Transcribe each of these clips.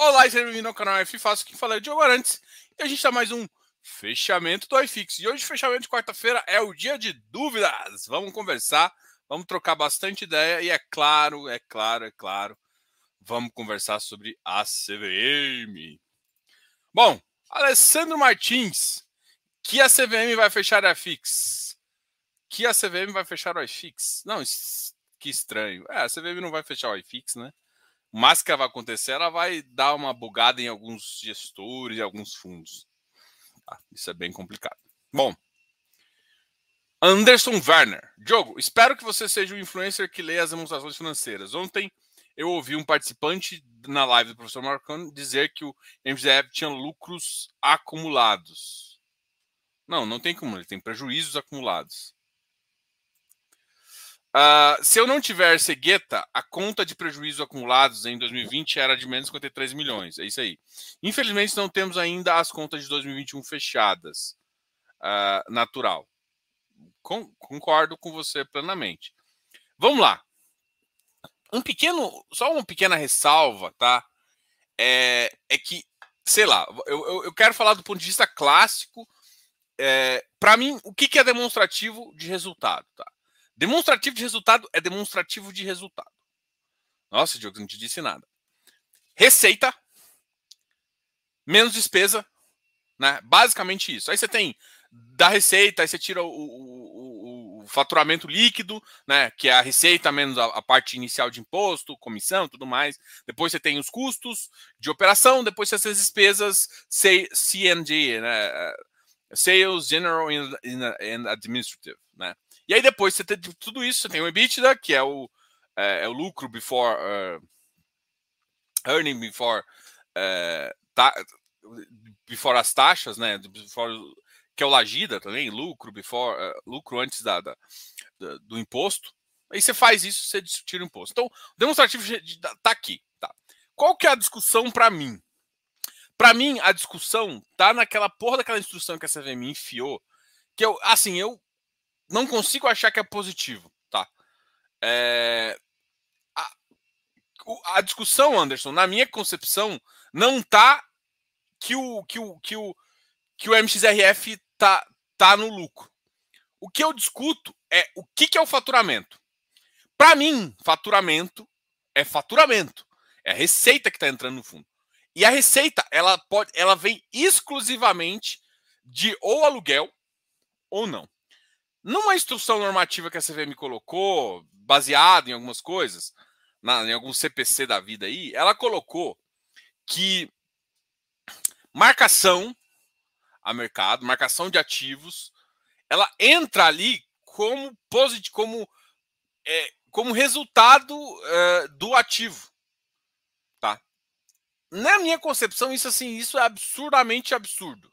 Olá e seja bem-vindo ao canal F Fácil, que falei de Arantes. E a gente está mais um fechamento do iFix. E hoje, fechamento de quarta-feira, é o dia de dúvidas. Vamos conversar, vamos trocar bastante ideia. E é claro, é claro, é claro, vamos conversar sobre a CVM. Bom, Alessandro Martins, que a CVM vai fechar a iFix. Que a CVM vai fechar o iFix. Não, que estranho. É, a CVM não vai fechar o iFix, né? Mas que vai acontecer, ela vai dar uma bugada em alguns gestores e alguns fundos. Tá? Isso é bem complicado. Bom, Anderson Werner. Diogo, espero que você seja o influencer que lê as demonstrações financeiras. Ontem eu ouvi um participante na live do professor Marcano dizer que o MGF tinha lucros acumulados. Não, não tem como, ele tem prejuízos acumulados. Uh, se eu não tiver cegueta, a conta de prejuízos acumulados em 2020 era de menos 53 milhões. É isso aí. Infelizmente, não temos ainda as contas de 2021 fechadas. Uh, natural. Concordo com você plenamente. Vamos lá. Um pequeno, só uma pequena ressalva, tá? É, é que, sei lá, eu, eu, eu quero falar do ponto de vista clássico. É, Para mim, o que, que é demonstrativo de resultado, tá? Demonstrativo de resultado é demonstrativo de resultado. Nossa, Diogo, não te disse nada. Receita menos despesa, né? Basicamente isso. Aí você tem da receita, aí você tira o, o, o, faturamento líquido, né? Que é a receita menos a, a, parte inicial de imposto, comissão, tudo mais. Depois você tem os custos de operação, depois você tem as despesas CNG, né? Sales, General and Administrative, né? E aí depois você tem tudo isso, você tem o EBITDA, que é o, é, é o lucro before uh, earning before uh, ta, before as taxas, né? Before, que é o Lagida também, lucro before uh, lucro antes da, da, da, do imposto. Aí você faz isso, você tira o imposto. Então, o demonstrativo está aqui, tá? Qual que é a discussão para mim? Para mim, a discussão tá naquela porra daquela instrução que a CVM enfiou, que eu, assim, eu não consigo achar que é positivo, tá? É... A, a, discussão, Anderson, na minha concepção, não tá que o que o que o que o MXRF tá tá no lucro. O que eu discuto é o que, que é o faturamento. Para mim, faturamento é faturamento, é a receita que está entrando no fundo. E a receita, ela pode, ela vem exclusivamente de ou aluguel ou não. Numa instrução normativa que a CVM colocou, baseada em algumas coisas, na, em algum CPC da vida aí, ela colocou que marcação a mercado, marcação de ativos, ela entra ali como positivo, como, é, como resultado é, do ativo. Tá? Na minha concepção, isso assim, isso é absurdamente absurdo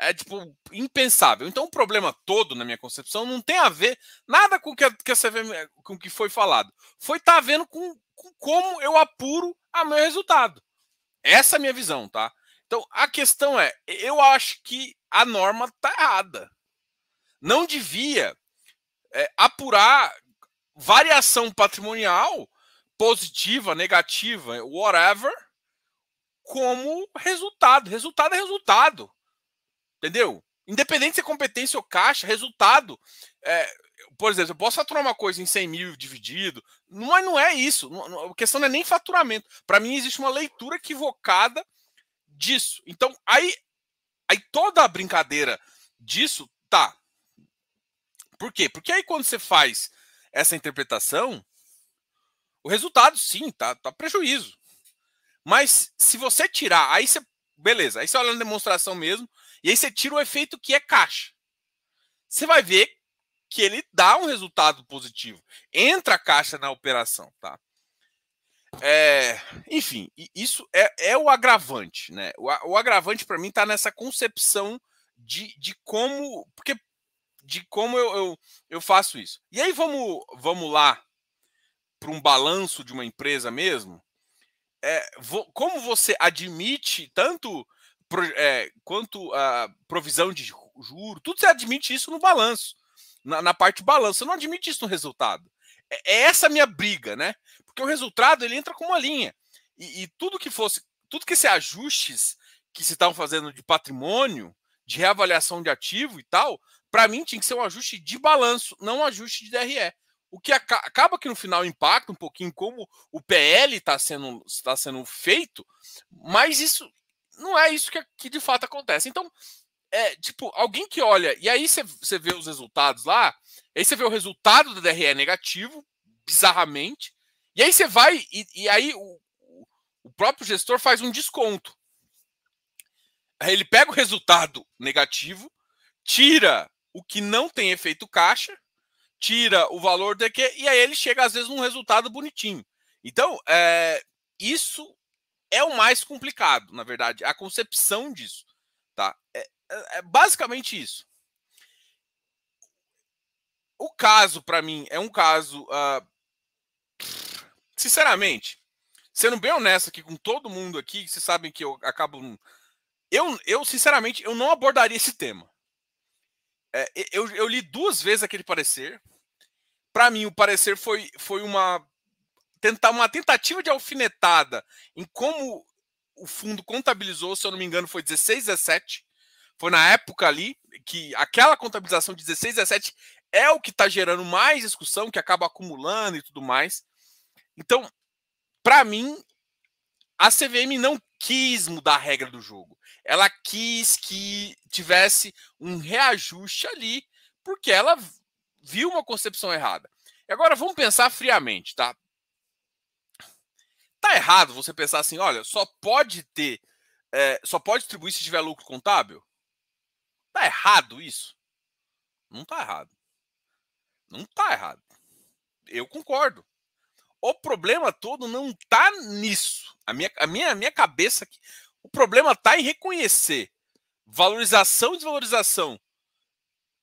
é tipo impensável. Então o problema todo, na minha concepção, não tem a ver nada com que, que você vê, com o que foi falado. Foi tá vendo com, com, como eu apuro a meu resultado. Essa é a minha visão, tá? Então a questão é, eu acho que a norma tá errada. Não devia é, apurar variação patrimonial positiva, negativa, whatever, como resultado. Resultado é resultado. Entendeu? Independente se é competência ou caixa, resultado. É, por exemplo, eu posso faturar uma coisa em 100 mil dividido, mas não é isso. a questão não é nem faturamento. Para mim, existe uma leitura equivocada disso. Então, aí, aí toda a brincadeira disso tá. Por quê? Porque aí quando você faz essa interpretação, o resultado sim, tá, tá prejuízo. Mas se você tirar, aí você. Beleza, aí você olha na demonstração mesmo, e aí você tira o efeito que é caixa. Você vai ver que ele dá um resultado positivo. Entra a caixa na operação, tá? É, enfim, isso é, é o agravante, né? O, o agravante para mim está nessa concepção de, de como, porque de como eu, eu, eu faço isso. E aí vamos, vamos lá para um balanço de uma empresa mesmo. É, como você admite tanto é, quanto a provisão de juro, tudo você admite isso no balanço, na, na parte balanço. Você não admite isso no resultado. É, é, essa a minha briga, né? Porque o resultado ele entra com uma linha. E, e tudo que fosse tudo que esses ajustes que se estavam fazendo de patrimônio, de reavaliação de ativo e tal, para mim tinha que ser um ajuste de balanço, não um ajuste de DRE. O que acaba que no final impacta um pouquinho como o PL está sendo, tá sendo feito, mas isso não é isso que, que de fato acontece. Então, é tipo, alguém que olha, e aí você vê os resultados lá, aí você vê o resultado do DRE negativo, bizarramente, e aí você vai, e, e aí o, o próprio gestor faz um desconto. Aí ele pega o resultado negativo, tira o que não tem efeito caixa, tira o valor de que, e aí ele chega às vezes num resultado bonitinho. Então, é, isso é o mais complicado, na verdade, a concepção disso. Tá? É, é, é basicamente isso. O caso, para mim, é um caso. Uh, sinceramente, sendo bem honesto aqui com todo mundo aqui, vocês sabem que eu acabo. Eu, eu sinceramente, eu não abordaria esse tema. É, eu, eu li duas vezes aquele parecer. Para mim, o parecer foi, foi uma tentar uma tentativa de alfinetada em como o fundo contabilizou, se eu não me engano, foi 16, 17. Foi na época ali que aquela contabilização de 16, 17 é o que está gerando mais discussão, que acaba acumulando e tudo mais. Então, para mim, a CVM não quis mudar a regra do jogo. Ela quis que tivesse um reajuste ali, porque ela viu uma concepção errada. E agora vamos pensar friamente, tá? Tá errado você pensar assim, olha, só pode ter, é, só pode distribuir se tiver lucro contábil? Tá errado isso? Não tá errado. Não tá errado. Eu concordo. O problema todo não tá nisso. A minha, a minha, a minha cabeça aqui. O problema tá em reconhecer valorização e desvalorização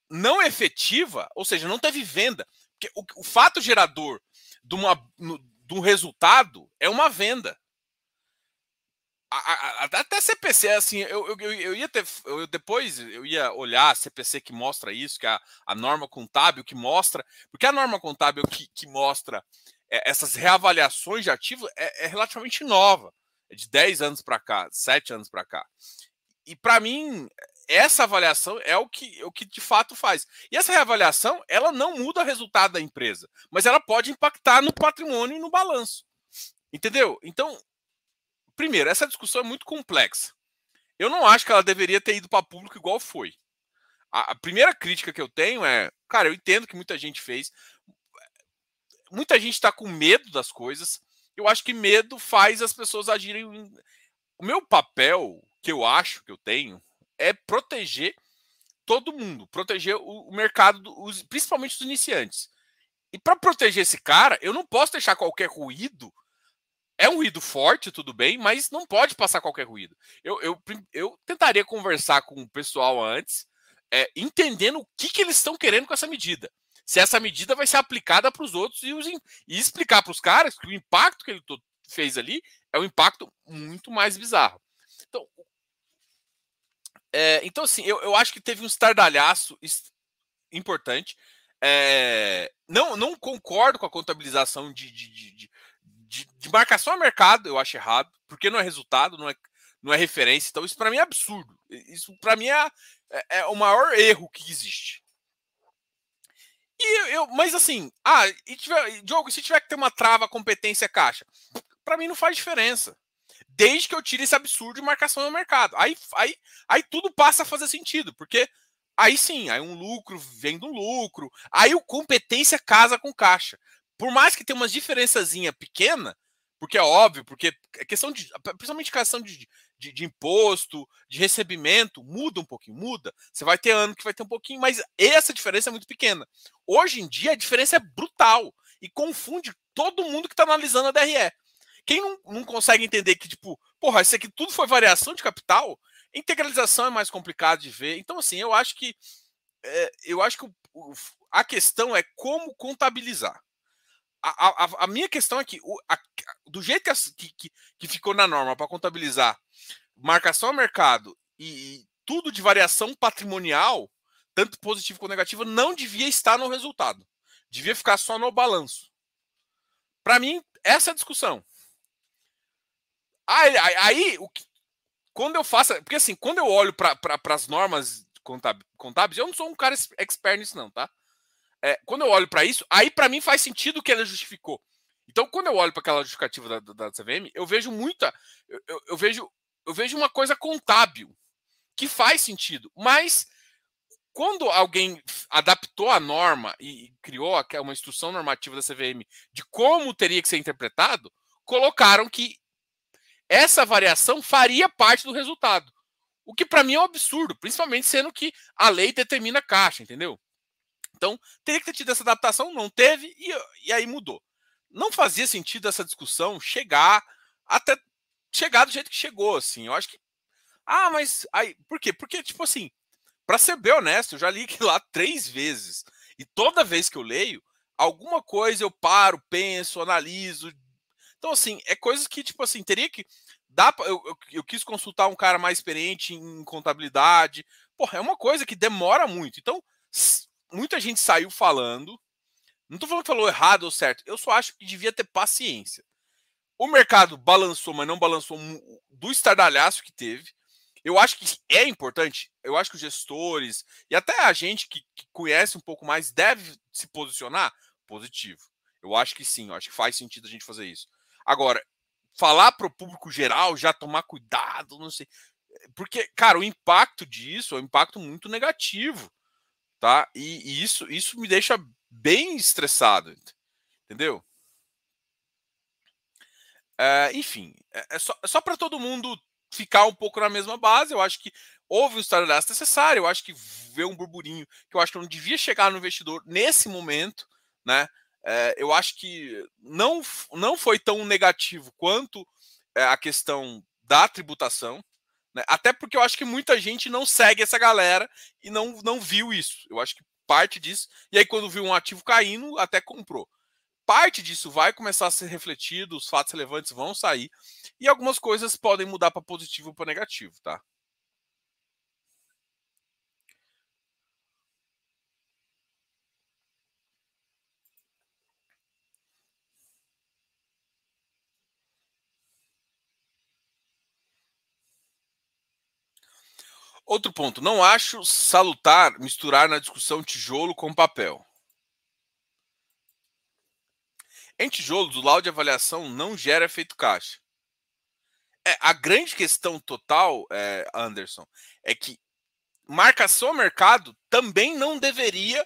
não efetiva, ou seja, não teve venda. Porque o, o fato gerador de, uma, no, de um resultado é uma venda. A, a, até CPC, assim, eu, eu, eu ia ter. Eu, depois eu ia olhar a CPC que mostra isso, que é a, a norma contábil que mostra. Porque a norma contábil que, que mostra é, essas reavaliações de ativo é, é relativamente nova. É de 10 anos para cá, 7 anos para cá. E para mim, essa avaliação é o que, o que de fato faz. E essa reavaliação, ela não muda o resultado da empresa, mas ela pode impactar no patrimônio e no balanço. Entendeu? Então, primeiro, essa discussão é muito complexa. Eu não acho que ela deveria ter ido para público igual foi. A, a, primeira crítica que eu tenho é, cara, eu entendo que muita gente fez. Muita gente está com medo das coisas. Eu acho que medo faz as pessoas agirem. O meu papel, que eu acho que eu tenho, é proteger todo mundo, proteger o, o mercado, os, principalmente os iniciantes. E para proteger esse cara, eu não posso deixar qualquer ruído. É um ruído forte, tudo bem, mas não pode passar qualquer ruído. Eu, eu, eu tentaria conversar com o pessoal antes, é, entendendo o que, que eles estão querendo com essa medida. Se essa medida vai ser aplicada para os outros e, e explicar para os caras que o impacto que ele fez ali é um impacto muito mais bizarro. Então, é, então, assim, eu, eu acho que teve um estardalhaço importante. É, não, não concordo com a contabilização de, de, de, de, de marcação a mercado, eu acho errado, porque não é resultado, não é, não é referência. Então, isso para mim é absurdo. Isso para mim é, é, é, o maior erro que existe. E eu, mas assim, ah, e tiver, Diogo, se tiver que ter uma trava competência caixa, para mim não faz diferença desde que eu tire esse absurdo de marcação no mercado. Aí, aí, aí tudo passa a fazer sentido, porque aí sim, aí um lucro vem do lucro, aí o competência casa com caixa. Por mais que tenha uma diferençazinha pequena, porque é óbvio, porque é questão de, principalmente questão de, de, de, imposto, de recebimento, muda um pouquinho, muda. Você vai ter ano que vai ter um pouquinho, mas essa diferença é muito pequena. Hoje em dia a diferença é brutal e confunde todo mundo que está analisando a DRE. Quem não, não consegue entender que, tipo, porra, isso aqui tudo foi variação de capital, integralização é mais complicado de ver. Então, assim, eu acho que é, eu acho que o, o, a questão é como contabilizar. A, a, a minha questão é que, o, a, do jeito que, que, que ficou na norma para contabilizar marcação a mercado e, e tudo de variação patrimonial, tanto positivo quanto negativa, não devia estar no resultado. Devia ficar só no balanço. Para mim, essa é a discussão. Aí, aí o que, quando eu faço. Porque assim, quando eu olho para pra, as normas contábeis, eu não sou um cara expert nisso, não, tá? É, quando eu olho para isso, aí para mim faz sentido o que ela justificou. Então, quando eu olho para aquela justificativa da, da, CVM, eu vejo muita. Eu, eu, eu, vejo, eu vejo uma coisa contábil que faz sentido, mas quando alguém adaptou a norma e criou uma instrução normativa da CVM de como teria que ser interpretado, colocaram que essa variação faria parte do resultado. O que para mim é um absurdo, principalmente sendo que a lei determina a caixa, entendeu? Então, teria que ter tido essa adaptação, não teve, e, e aí mudou. Não fazia sentido essa discussão chegar até chegar do jeito que chegou, assim. Eu acho que. Ah, mas. Aí, por quê? Porque, tipo assim, para ser bem honesto, eu já li lá três vezes. E toda vez que eu leio, alguma coisa eu paro, penso, analiso, então, assim, é coisas que, tipo assim, teria que. Dá eu, eu, eu, quis consultar um cara mais experiente em contabilidade. Porra, é uma coisa que demora muito. Então, muita gente saiu falando. Não tô falando que falou errado ou certo. Eu só acho que devia ter paciência. O mercado balançou, mas não balançou do estardalhaço que teve. Eu acho que é importante. Eu acho que os gestores e até a gente que, que conhece um pouco mais deve se posicionar positivo. Eu acho que sim, eu acho que faz sentido a gente fazer isso. Agora, falar para o público geral já tomar cuidado, não sei. Porque, cara, o impacto disso é um impacto muito negativo, tá? E, e isso, isso me deixa bem estressado, entendeu? É, enfim, é, é só, é só para todo mundo ficar um pouco na mesma base. Eu acho que houve um estardalhaço necessário. Eu acho que veio um burburinho que eu acho que não devia chegar no investidor nesse momento, né? É, eu acho que não, não foi tão negativo quanto é, a questão da tributação, né? até porque eu acho que muita gente não segue essa galera e não, não viu isso. Eu acho que parte disso, e aí quando viu um ativo caindo, até comprou. Parte disso vai começar a ser refletido, os fatos relevantes vão sair, e algumas coisas podem mudar para positivo ou para negativo, tá? Outro ponto, não acho salutar misturar na discussão tijolo com papel. Em tijolos, o laudo de avaliação não gera efeito caixa. É, a grande questão total, é, Anderson, é que marcação ao mercado também não deveria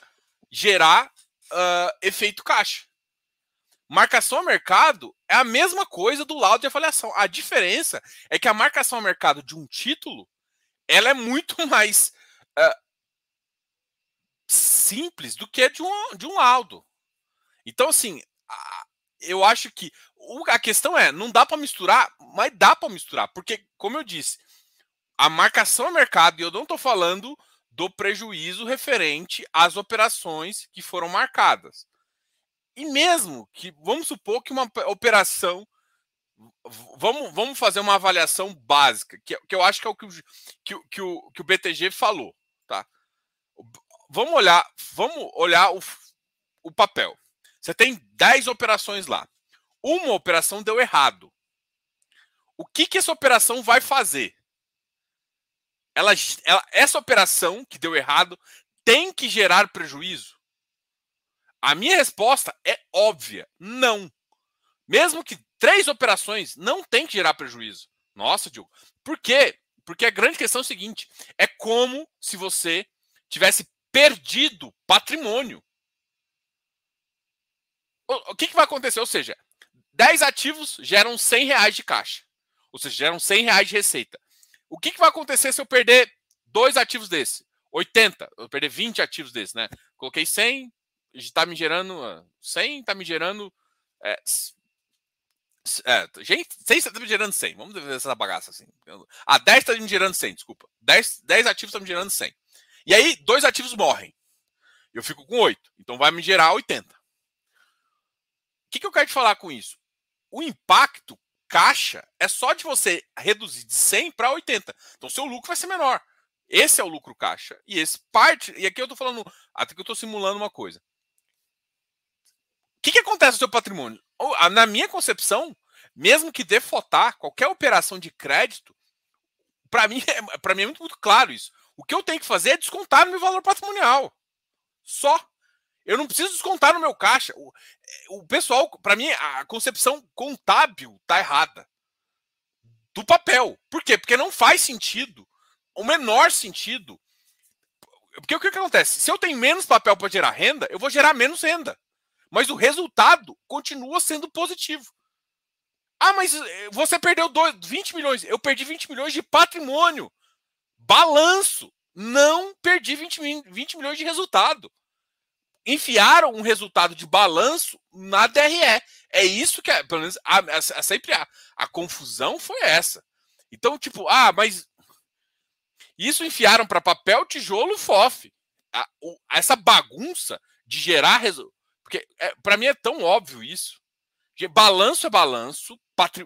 gerar uh, efeito caixa. Marcação ao mercado é a mesma coisa do laudo de avaliação. A diferença é que a marcação ao mercado de um título ela é muito mais uh, simples do que de um, de um laudo. Então, assim, eu acho que a questão é, não dá para misturar, mas dá para misturar, porque, como eu disse, a marcação a mercado, e eu não estou falando do prejuízo referente às operações que foram marcadas. E mesmo que, vamos supor que uma operação vamos, vamos fazer uma avaliação básica, que, que eu acho que é o que, que, que, o, que o BTG falou. Tá? Vamos olhar, vamos olhar o, o papel. Você tem 10 operações lá. Uma operação deu errado. O que, que essa operação vai fazer? Ela, ela, essa operação que deu errado tem que gerar prejuízo? A minha resposta é óbvia: não. Mesmo que três operações não tem que gerar prejuízo. Nossa, Diogo. Por quê? Porque a grande questão é o seguinte: é como se você tivesse perdido patrimônio. O, que, que vai acontecer? Ou seja, 10 ativos geram 100 reais de caixa. Ou seja, geram 100 reais de receita. O que, que vai acontecer se eu perder dois ativos desse? 80. Eu perder 20 ativos desse, né? Coloquei 100, está me gerando 100, está me gerando é, é, gente, 100 está me gerando 100. Vamos ver essa bagaça assim. A 10 está me gerando 100, desculpa. 10, 10 ativos estão tá me gerando 100. E aí, dois ativos morrem. Eu fico com 8. Então vai me gerar 80. O que, que eu quero te falar com isso? O impacto caixa é só de você reduzir de 100 para 80. Então seu lucro vai ser menor. Esse é o lucro caixa. E esse parte. E aqui eu estou falando. Até que eu estou simulando uma coisa. O que, que acontece no seu patrimônio? Na minha concepção, mesmo que defotar qualquer operação de crédito, para mim, é, para mim é muito, muito claro isso. O que eu tenho que fazer é descontar no meu valor patrimonial. Só. Eu não preciso descontar no meu caixa. O, o pessoal, para mim, a concepção contábil tá errada. Do papel. Por quê? Porque não faz sentido, o menor sentido. Porque o que, que acontece? Se eu tenho menos papel para gerar renda, eu vou gerar menos renda. Mas o resultado continua sendo positivo. Ah, mas eh, você perdeu dois, 20 milhões. Eu perdi 20 milhões de patrimônio. Balanço. Não perdi 20, 20 milhões de resultado enfiaram um resultado de balanço na DRE. É isso que, é, pelo menos, a, a, a sempre a, a confusão foi essa. Então, tipo, ah, mas isso enfiaram para papel, tijolo, FOF. Essa bagunça de gerar. Porque é, para mim é tão óbvio isso. Balanço é balanço, patri...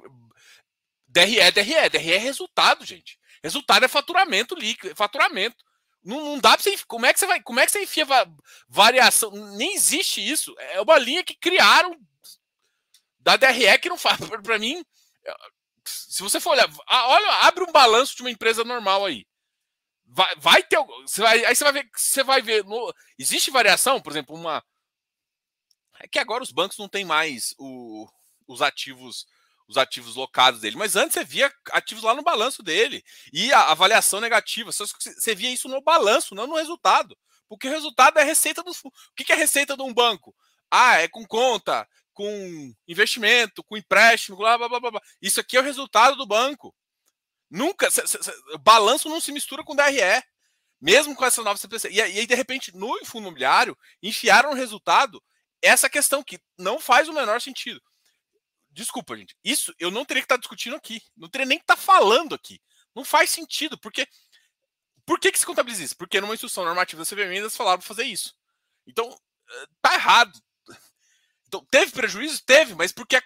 DRE é DRE. DRE é resultado, gente. Resultado é faturamento líquido, é faturamento. Não, não dá pra você. Como é que você vai. Como é que você enfia variação? Nem existe isso. É uma linha que criaram da DRE que não faz. Para mim, se você for olhar, olha, abre um balanço de uma empresa normal aí. Vai, vai ter. Você vai, aí você vai ver. Você vai ver. No, existe variação, por exemplo, uma. É que agora os bancos não têm mais o, os ativos os ativos locados dele. Mas antes você via ativos lá no balanço dele. E a avaliação negativa. Você via isso no balanço, não no resultado. Porque o resultado é a receita do. O que é a receita de um banco? Ah, é com conta, com investimento, com empréstimo, blá, blá, blá, blá. Isso aqui é o resultado do banco. Nunca. Balanço não se mistura com DRE. Mesmo com essa nova CPC. E, aí, de repente, no fundo imobiliário, enfiaram no resultado essa questão que não faz o menor sentido. Desculpa, gente. Isso eu não teria que estar tá discutindo aqui. Não teria nem que estar tá falando aqui. Não faz sentido, porque. Por que, que se contabiliza isso? Porque numa instrução normativa da CVM eles falaram para fazer isso. Então, eh, tá errado. Então, teve prejuízo? Teve, mas porque a,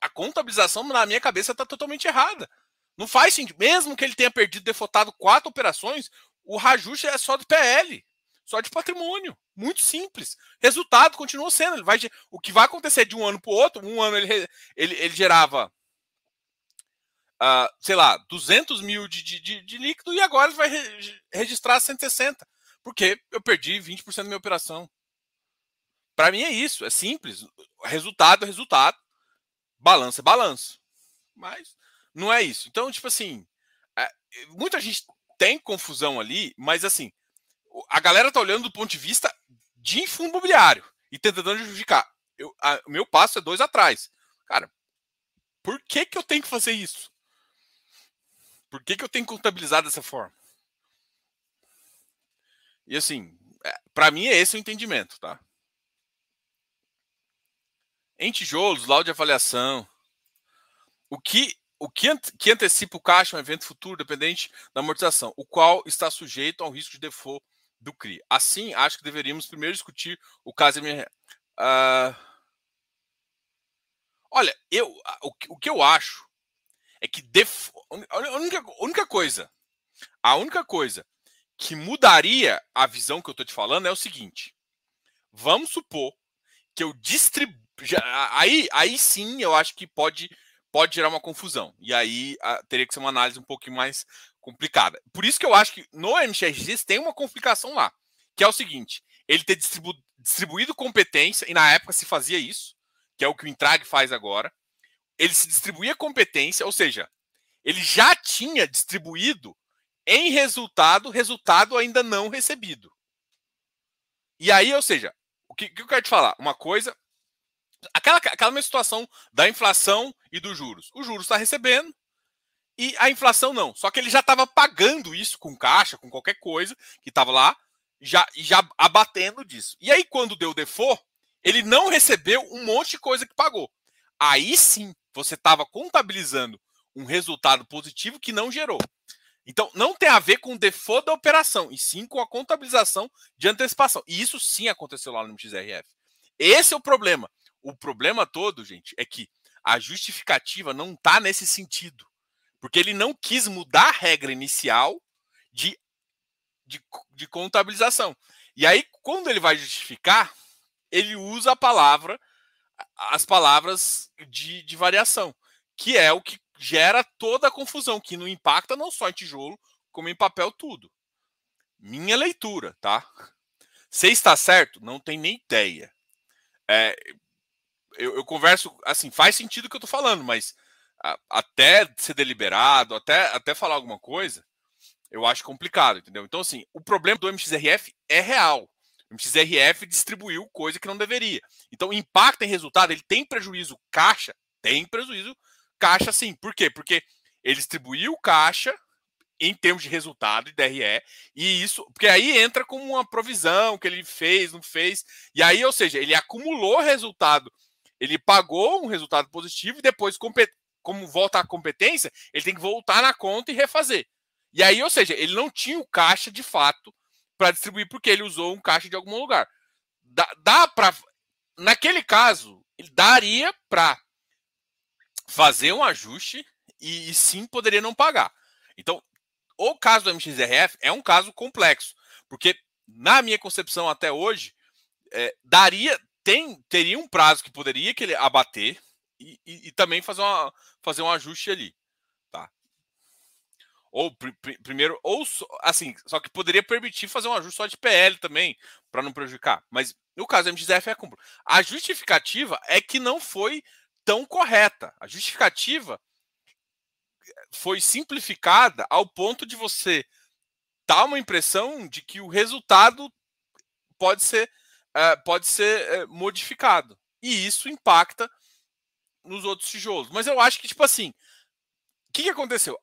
a contabilização, na minha cabeça, está totalmente errada. Não faz sentido. Mesmo que ele tenha perdido, defotado quatro operações, o reajuste é só do PL só de patrimônio. Muito simples. Resultado continua sendo. Ele vai, o que vai acontecer de um ano para o outro, um ano ele, ele, ele gerava, uh, sei lá, 200 mil de, de, de, líquido e agora ele vai re, registrar 160. Porque eu perdi 20% da minha operação. Para mim é isso. É simples. Resultado é resultado. Balanço é balanço. Mas não é isso. Então, tipo assim, é, muita gente tem confusão ali, mas assim, a galera tá olhando do ponto de vista de fundo imobiliário e tentando justificar. Eu, a, o meu passo é dois atrás. Cara, por que, que eu tenho que fazer isso? Por que, que eu tenho que contabilizar dessa forma? E assim, é, para mim é esse o entendimento, tá? Em tijolos, laudo de avaliação. O que o que, que antecipa o caixa é um evento futuro dependente da amortização, o qual está sujeito a um risco de default do CRI. Assim, acho que deveríamos primeiro discutir o caso MR. Uh... Ah, olha, eu, o, o, que eu acho é que def... a, única, a única coisa, a única coisa que mudaria a visão que eu estou te falando é o seguinte: vamos supor que eu distribuo. Aí, aí sim eu acho que pode, pode gerar uma confusão. E aí a, teria que ser uma análise um pouquinho mais complicada. Por isso que eu acho que no MXRX tem uma complicação lá, que é o seguinte: ele ter distribu distribuído competência, e na época se fazia isso, que é o que o Intrag faz agora. Ele se distribuía competência, ou seja, ele já tinha distribuído em resultado, resultado ainda não recebido. E aí, ou seja, o que, que eu quero te falar? Uma coisa. Aquela, aquela mesma situação da inflação e dos juros. O juros está recebendo, e a inflação não. Só que ele já estava pagando isso com caixa, com qualquer coisa que estava lá, já, já abatendo disso. E aí, quando deu default, ele não recebeu um monte de coisa que pagou. Aí sim, você estava contabilizando um resultado positivo que não gerou. Então, não tem a ver com o default da operação, e sim com a contabilização de antecipação. E isso sim aconteceu lá no XRF. Esse é o problema. O problema todo, gente, é que a justificativa não está nesse sentido. Porque ele não quis mudar a regra inicial de, de, de contabilização. E aí, quando ele vai justificar, ele usa a palavra, as palavras de, de variação, que é o que gera toda a confusão, que não impacta não só em tijolo, como em papel tudo. Minha leitura, tá? Se está certo, não tem nem ideia. É, eu, eu, converso, assim, faz sentido o que eu tô falando, mas até ser deliberado, até, até falar alguma coisa, eu acho complicado, entendeu? Então, assim, o problema do MXRF é real. O MXRF distribuiu coisa que não deveria. Então, impacta em resultado, ele tem prejuízo caixa? Tem prejuízo caixa sim. Por quê? Porque ele distribuiu caixa em termos de resultado de DRE, e isso, porque aí entra como uma provisão que ele fez, não fez, e aí, ou seja, ele acumulou resultado, ele pagou um resultado positivo e depois, como volta à competência, ele tem que voltar na conta e refazer. E aí, ou seja, ele não tinha o caixa de fato para distribuir porque ele usou um caixa de algum lugar. Dá, dá para, naquele caso, ele daria para fazer um ajuste e, e sim poderia não pagar. Então, o caso do MXRF é um caso complexo, porque na minha concepção até hoje é, daria tem teria um prazo que poderia que ele abater e, e, e, também fazer, uma, fazer um ajuste ali, tá? Ou pr pr primeiro ou assim, só que poderia permitir fazer um ajuste só de PL também para não prejudicar. Mas no caso do MXRF é cumpro. A justificativa é que não foi tão correta. A justificativa foi simplificada ao ponto de você dar uma impressão de que o resultado pode ser, uh, pode ser uh, modificado. E isso impacta nos outros tijolos. Mas eu acho que, tipo assim, o que, que aconteceu?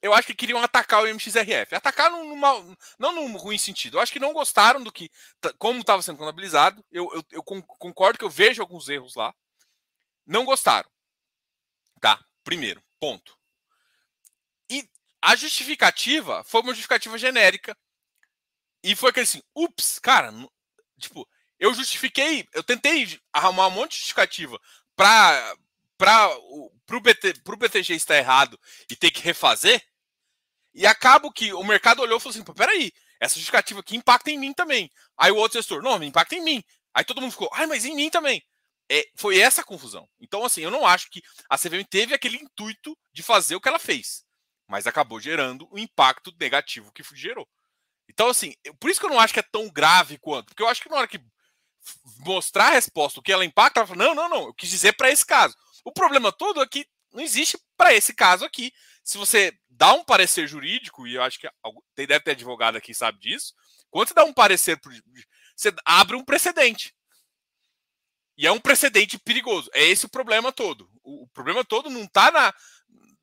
Eu acho que queriam atacar o MXRF. Atacar num, numa, não num ruim sentido. Eu acho que não gostaram do que. como estava sendo contabilizado. Eu, eu, eu concordo que eu vejo alguns erros lá. Não gostaram. Tá? Primeiro. Ponto. E a justificativa foi uma justificativa genérica. E foi aquele assim, ups, cara, tipo, eu justifiquei, eu tentei arrumar um monte de justificativa para o BT, BTG estar errado e ter que refazer. E acabo que o mercado olhou e falou assim: peraí, essa justificativa aqui impacta em mim também. Aí o outro gestor, não, impacta em mim. Aí todo mundo ficou, ai, mas em mim também é, foi essa confusão. Então, assim, eu não acho que a CVM teve aquele intuito de fazer o que ela fez, mas acabou gerando o impacto negativo que gerou. Então, assim, por isso que eu não acho que é tão grave quanto, porque eu acho que na hora que mostrar a resposta, o que ela impacta, ela fala, não, não, não, eu quis dizer para esse caso. O problema todo é que não existe para esse caso aqui. Se você dá um parecer jurídico, e eu acho que deve ter advogado aqui sabe disso, quando você dá um parecer, você abre um precedente. E é um precedente perigoso. É esse o problema todo. O, problema todo não está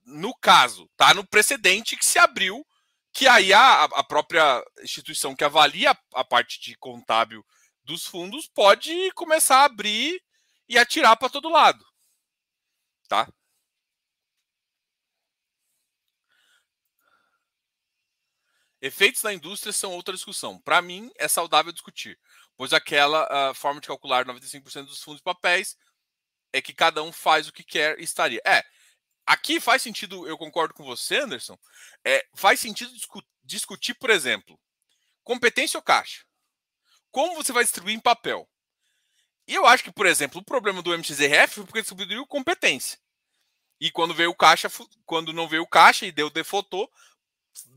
no caso, está no precedente que se abriu, que aí a, a própria instituição que avalia a, a parte de contábil dos fundos pode começar a abrir e atirar para todo lado. Tá? Efeitos na indústria são outra discussão. Para mim, é saudável discutir pois aquela uh, forma de calcular 95% dos fundos de papéis é que cada um faz o que quer e estaria. É, aqui faz sentido, eu concordo com você, Anderson, é, faz sentido discu discutir, por exemplo, competência ou caixa. Como você vai distribuir em papel? E eu acho que, por exemplo, o problema do MXRF foi porque distribuiu competência. E quando veio o caixa, quando não veio o caixa e deu defaultou,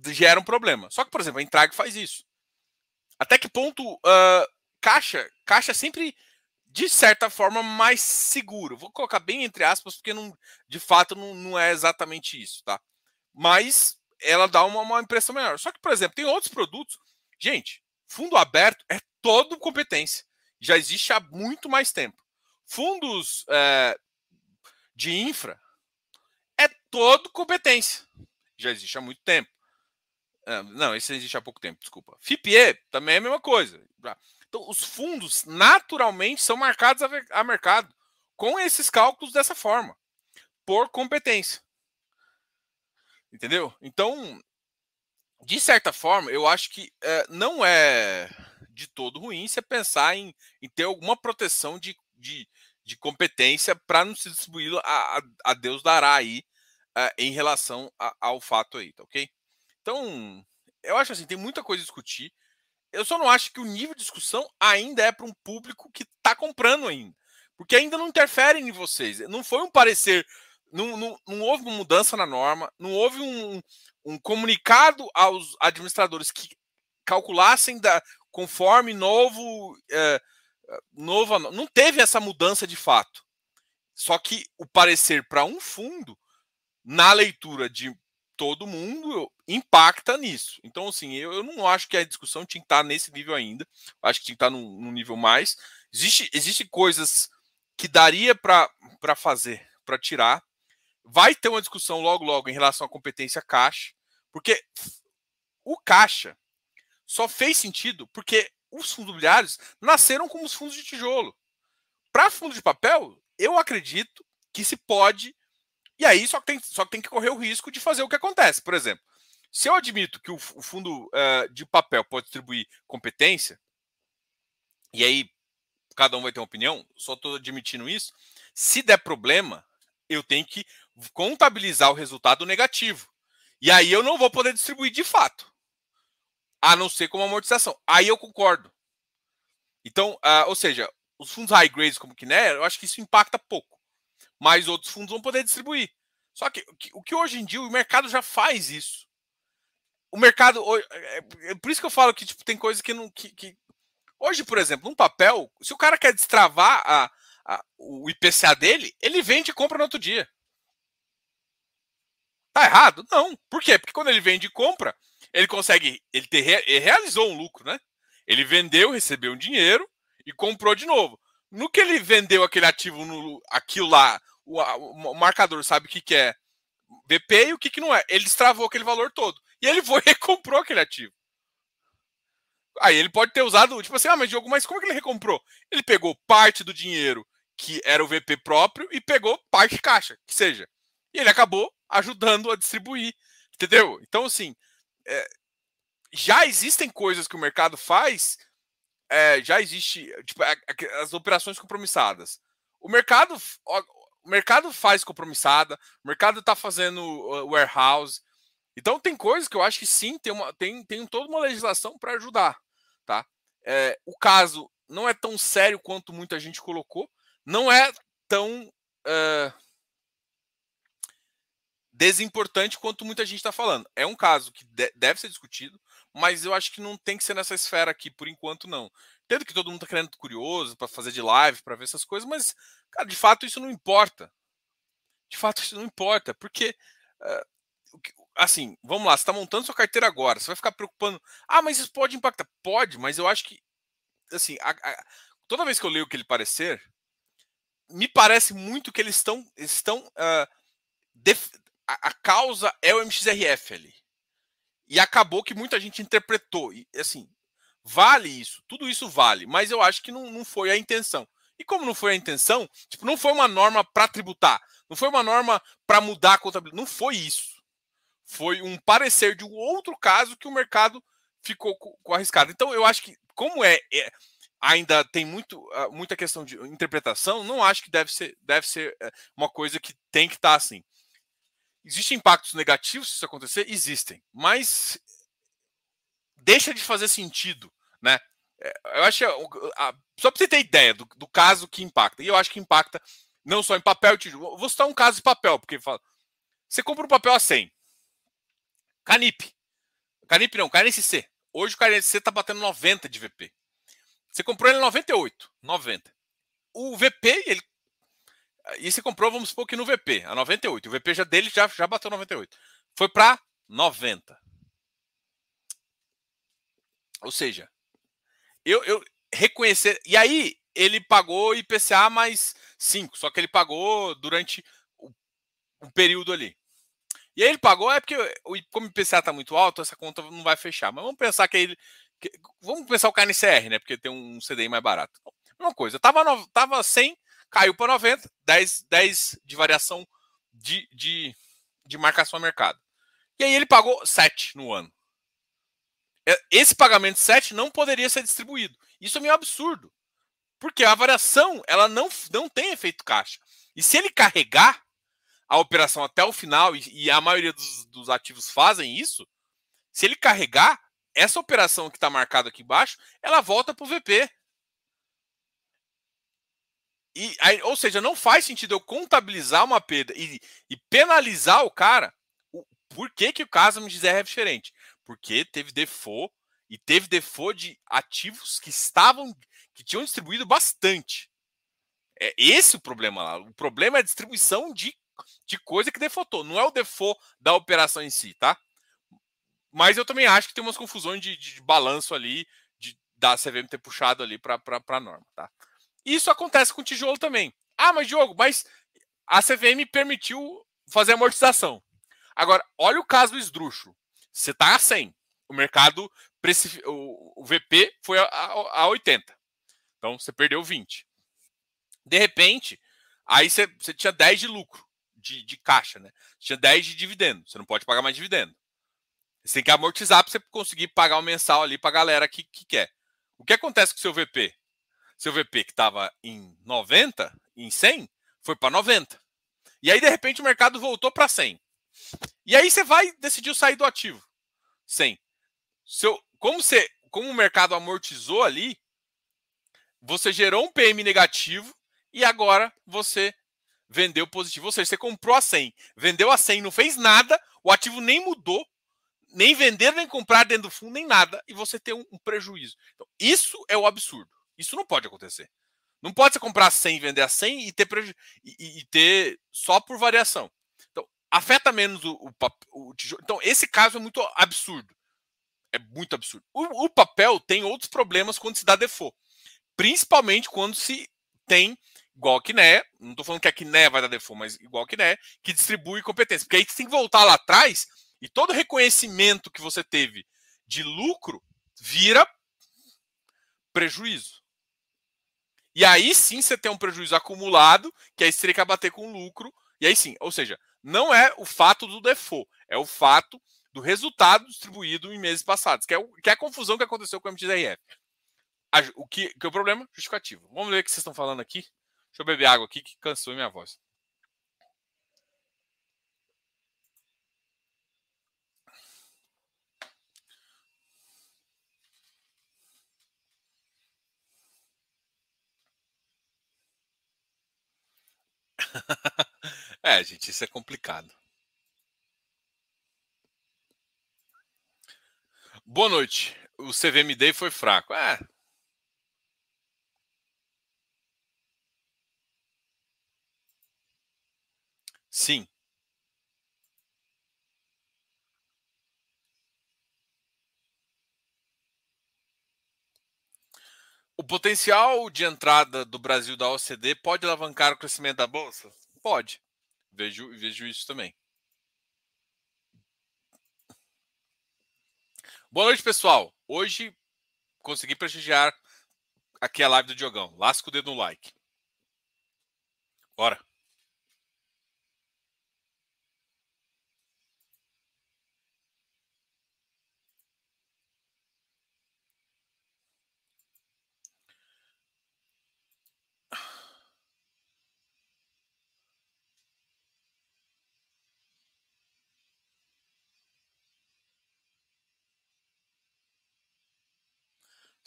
gera um problema. Só que, por exemplo, a Intrag faz isso. Até que ponto uh, caixa, caixa é sempre de certa forma mais seguro. Vou colocar bem entre aspas, porque não, de fato não, não é exatamente isso, tá? Mas ela dá uma, uma, impressão melhor. Só que, por exemplo, tem outros produtos. Gente, fundo aberto é todo competência. Já existe há muito mais tempo. Fundos é, de infra é todo competência. Já existe há muito tempo. É, não, esse existe há pouco tempo, desculpa. FIPE também é a mesma coisa. Então, os fundos naturalmente são marcados a, mercado com esses cálculos dessa forma, por competência. Entendeu? Então, de certa forma, eu acho que é, não é de todo ruim você pensar em, em ter alguma proteção de, de, de competência para não se distribuir a, a, a, Deus dará aí é, em relação a, ao fato aí, tá ok? Então, eu acho assim, tem muita coisa a discutir. Eu só não acho que o nível de discussão ainda é para um público que está comprando ainda. Porque ainda não interferem em vocês. Não foi um parecer. Não, não, não houve uma mudança na norma, não houve um, um comunicado aos administradores que calculassem da, conforme novo, é, novo. Não teve essa mudança de fato. Só que o parecer para um fundo, na leitura de todo mundo, impacta nisso. Então, assim, eu, eu não acho que a discussão tinha que estar nesse nível ainda. Acho que tinha que estar num, num nível mais. Existe, existe coisas que daria para fazer, para tirar. Vai ter uma discussão logo, logo em relação à competência caixa, porque o caixa só fez sentido porque os fundos imobiliários nasceram como os fundos de tijolo. Para fundo de papel, eu acredito que se pode. E aí só tem, só tem que correr o risco de fazer o que acontece. Por exemplo, se eu admito que o, o fundo uh, de papel pode distribuir competência, e aí cada um vai ter uma opinião, só estou admitindo isso. Se der problema, eu tenho que contabilizar o resultado negativo. E aí eu não vou poder distribuir de fato. A não ser como amortização. Aí eu concordo. Então, uh, ou seja, os fundos high grades como o Kinea, eu acho que isso impacta pouco. Mas outros fundos vão poder distribuir. Só que o que hoje em dia o mercado já faz isso. O mercado. É, é por isso que eu falo que tipo, tem coisa que não. Que, que Hoje, por exemplo, um papel, se o cara quer destravar a, a, o IPCA dele, ele vende e compra no outro dia. Tá errado? Não. Por quê? Porque quando ele vende e compra, ele consegue. Ele, ter, ele realizou um lucro, né? Ele vendeu, recebeu um dinheiro e comprou de novo. No que ele vendeu aquele ativo, no, aquilo lá, o, o marcador sabe o que, que é BP e o que, que não é. Ele destravou aquele valor todo. E ele foi e recomprou aquele ativo. Aí ele pode ter usado, tipo assim, ah, mas Diogo, mas como é que ele recomprou? Ele pegou parte do dinheiro que era o VP próprio e pegou parte caixa, que seja. E ele acabou ajudando a distribuir, entendeu? Então, assim, é, já existem coisas que o mercado faz, é, já existe, tipo, as operações compromissadas. O mercado, o mercado faz compromissada, o mercado está fazendo warehouse. Então, tem coisas que eu acho que sim, tem, uma, tem, tem toda uma legislação para ajudar. Tá? É, o caso não é tão sério quanto muita gente colocou, não é tão é, desimportante quanto muita gente está falando. É um caso que de deve ser discutido, mas eu acho que não tem que ser nessa esfera aqui por enquanto, não. Entendo que todo mundo está querendo curioso para fazer de live, para ver essas coisas, mas, cara, de fato isso não importa. De fato isso não importa, porque uh, assim, vamos lá, você está montando sua carteira agora, você vai ficar preocupando. Ah, mas isso pode impactar. Pode, mas eu acho que, assim, a, a, toda vez que eu leio aquele parecer, me parece muito que eles estão. estão uh, a, causa é o MXRF ali. E acabou que muita gente interpretou. E, assim, vale isso, tudo isso vale, mas eu acho que não, não foi a intenção. E como não foi a intenção, tipo, não foi uma norma para tributar, não foi uma norma para mudar a contabilidade, não foi isso foi um parecer de um outro caso que o mercado ficou com, arriscado. Então, eu acho que, como é, é ainda tem muito, uh, muita questão de interpretação, não acho que deve ser, deve ser uh, uma coisa que tem que estar tá assim. Existem impactos negativos se isso acontecer? Existem, mas deixa de fazer sentido, né? É, eu acho que, só para você ter ideia do, do, caso que impacta, e eu acho que impacta não só em papel e tijolo. Vou citar um caso de papel, porque fala, você compra um papel a 100, Canip. Canip não, KNSC. Hoje o KNSC está batendo 90 de VP. Você comprou ele em 98, 90. O VP, ele. E você comprou, vamos supor que no VP, a 98. O VP já dele já, já bateu 98. Foi para 90. Ou seja, eu, eu reconhecer. E aí, ele pagou IPCA mais 5, só que ele pagou durante o, o período ali. E aí ele pagou, é porque como o IPCA está muito alto, essa conta não vai fechar. Mas vamos pensar que ele. Que, vamos pensar o KNCR, né? Porque tem um CDI mais barato. Uma coisa, tava, no, tava 100, caiu para 90, 10, 10 de variação de, de, de marcação a mercado. E aí ele pagou 7 no ano. Esse pagamento 7 não poderia ser distribuído. Isso é meio absurdo. Porque a variação ela não, não tem efeito caixa. E se ele carregar, a operação até o final, e, e a maioria dos, dos, ativos fazem isso, se ele carregar, essa operação que está marcada aqui embaixo, ela volta para o VP. E aí, ou seja, não faz sentido eu contabilizar uma perda e, e penalizar o cara. O, por que, que o caso me dizer é diferente? Porque teve default e teve default de ativos que estavam que tinham distribuído bastante. É esse o problema lá. O problema é a distribuição de, de coisa que defaultou. Não é o default da operação em si, tá? Mas eu também acho que tem umas confusões de, de, de balanço ali, de, da CVM ter puxado ali para a norma, tá? Isso acontece com tijolo também. Ah, mas Diogo, mas a CVM permitiu fazer amortização. Agora, olha o caso do esdrúxulo. Você está a 100. O mercado, o VP foi a, a, a 80. Então, você perdeu 20. De repente, aí você, você tinha 10 de lucro, de, de caixa, né? Você tinha 10 de dividendo. Você não pode pagar mais dividendo. Você tem que amortizar para você conseguir pagar o mensal ali para a galera que, que quer. O que acontece com o seu VP? Seu VP que estava em 90, em 100, foi para 90. E aí, de repente, o mercado voltou para 100. E aí você vai decidiu sair do ativo. 100. Seu, como, você, como o mercado amortizou ali, você gerou um PM negativo e agora você vendeu positivo. Ou seja, você comprou a 100, vendeu a 100, não fez nada, o ativo nem mudou, nem vender, nem comprar dentro do fundo, nem nada, e você tem um, um prejuízo. Então, isso é o absurdo. Isso não pode acontecer. Não pode você comprar 100 e vender a 100 e ter, preju... e, e ter só por variação. Então, afeta menos o, o, o, tijolo. Então, esse caso é muito absurdo. É muito absurdo. O, o papel tem outros problemas quando se dá default. Principalmente quando se tem, igual a Kiné, não estou falando que a Kiné vai dar default, mas igual a Kiné, que distribui competência. Porque aí você tem que voltar lá atrás e todo reconhecimento que você teve de lucro vira prejuízo. E aí sim você tem um prejuízo acumulado, que aí você teria que bater com lucro. E aí sim, ou seja, não é o fato do default, é o fato do resultado distribuído em meses passados, que é, o, que é a confusão que aconteceu com o MTRF. O que, que é o problema? Justificativo. Vamos ver o que vocês estão falando aqui. Deixa eu beber água aqui que cansou minha voz. é, gente, isso é complicado. Boa noite. O CVMD foi fraco. É. Sim. O potencial de entrada do Brasil da OCDE pode alavancar o crescimento da bolsa? Pode. Vejo, vejo isso também. Boa noite, pessoal. Hoje consegui prestigiar aqui a live do Diogão. Lasca o dedo no like. Bora.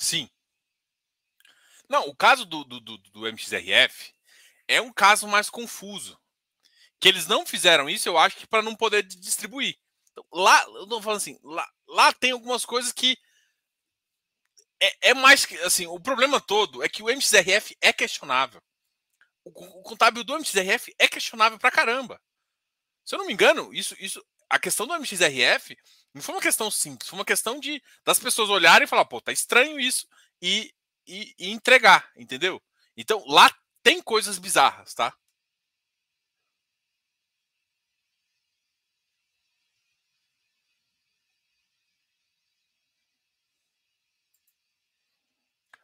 Sim. Não, o caso do, do, do, do MXRF é um caso mais confuso. Que eles não fizeram isso, eu acho que para não poder distribuir. Então, lá, eu não falando assim, lá, lá tem algumas coisas que é, é, mais que assim, o problema todo é que o MXRF é questionável. O, o contábil do MXRF é questionável pra caramba. Se eu não me engano, isso, isso, a questão do MXRF não foi uma questão simples, foi uma questão de das pessoas olharem e falar, pô, tá estranho isso e, e, e entregar, entendeu? Então lá tem coisas bizarras, tá?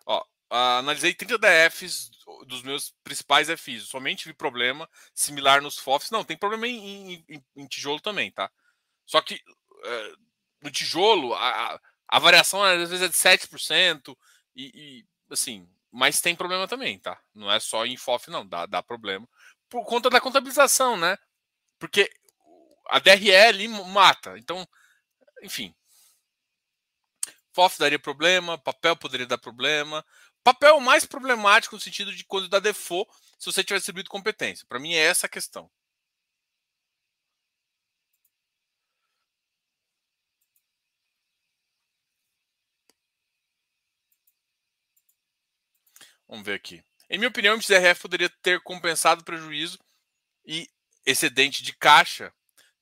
Ó, analisei 30 DFs dos meus principais FIs. Somente vi problema similar nos FOFs. Não, tem problema em, em, em tijolo também, tá? Só que uh, no tijolo, a, a variação às vezes é de 7%, e, e assim, mas tem problema também, tá? Não é só em FOF, não, dá, dá problema. Por conta da contabilização, né? Porque a DRL mata. Então, enfim. FOF daria problema, papel poderia dar problema. Papel mais problemático no sentido de quando dá default, se você tiver distribuído competência. Para mim é essa a questão. Vamos ver aqui. Em minha opinião, o MXRF poderia ter compensado o prejuízo e excedente de caixa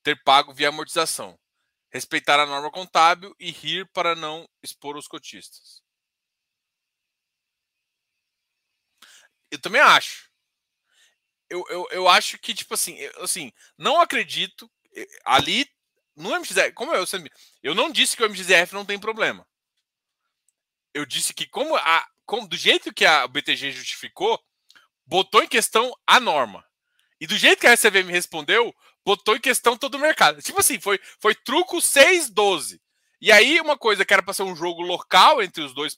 ter pago via amortização, respeitar a norma contábil e rir para não expor os cotistas. Eu também acho. Eu, eu, eu acho que, tipo assim, eu, assim, não acredito. Ali, no MXRF, como eu. Eu não disse que o MXRF não tem problema. Eu disse que, como, a, do jeito que a BTG justificou, botou em questão a norma. E do jeito que a RCVM respondeu, botou em questão todo o mercado. Tipo assim, foi, foi truco 6-12. E aí, uma coisa que era para ser um jogo local entre os dois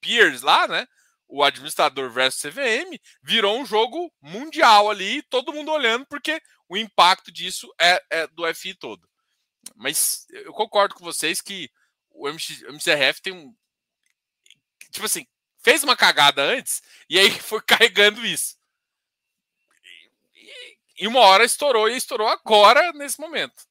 peers lá, né? o administrador versus CVM, virou um jogo mundial ali, todo mundo olhando, porque o impacto disso é, é do FI todo. Mas eu concordo com vocês que o MX, MCRF tem um. Tipo assim, fez uma cagada antes e aí foi carregando isso. E, e uma hora estourou e estourou agora, nesse momento.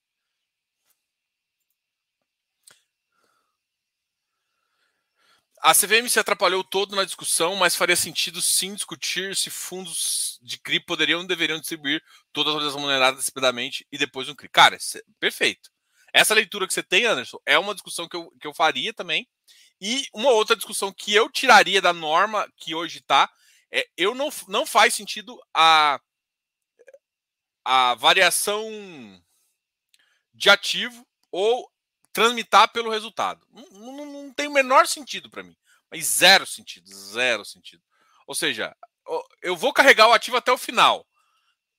A CVM se atrapalhou todo na discussão, mas faria sentido sim discutir se fundos de CRI poderiam ou deveriam distribuir todas as remuneradas antecipadamente e depois um CRI. Cara, perfeito. Essa leitura que você tem, Anderson, é uma discussão que eu, que eu faria também. E uma outra discussão que eu tiraria da norma que hoje está é eu não, não faz sentido a, a variação de ativo ou transmitar pelo resultado. Não, não, não tem o menor sentido para mim. Mas zero sentido, zero sentido. Ou seja, eu vou carregar o ativo até o final.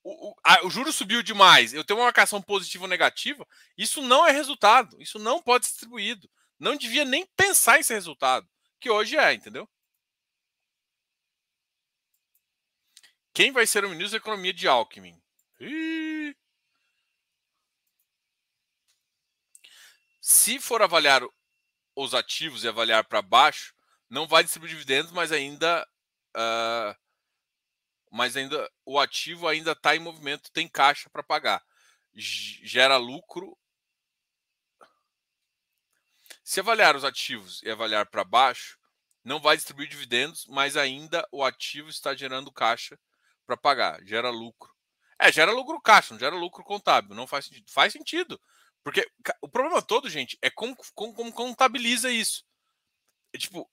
O, o, a, o juro subiu demais, eu tenho uma marcação positiva ou negativa, isso não é resultado, isso não pode ser distribuído. Não devia nem pensar em ser resultado, que hoje é, entendeu? Quem vai ser o ministro da Economia de Alckmin? Se for avaliar os ativos e avaliar para baixo, não vai distribuir dividendos, mas ainda, uh, mas ainda o ativo ainda está em movimento, tem caixa para pagar, gera lucro. Se avaliar os ativos e avaliar para baixo, não vai distribuir dividendos, mas ainda o ativo está gerando caixa para pagar, gera lucro. É, gera lucro caixa, não gera lucro contábil, não faz sentido. Faz sentido. Porque o problema todo, gente, é como, como, como contabiliza isso. É, tipo,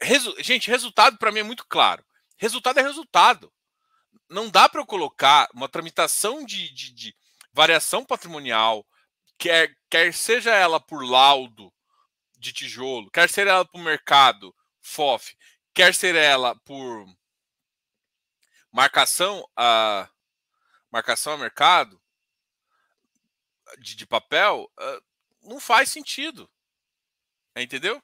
resu gente, resultado para mim é muito claro. Resultado é resultado. Não dá para eu colocar uma tramitação de, de, de, variação patrimonial, quer, quer seja ela por laudo de tijolo, quer seja ela por mercado, FOF, quer ser ela por marcação a marcação a mercado, de, de papel, não faz sentido. Entendeu?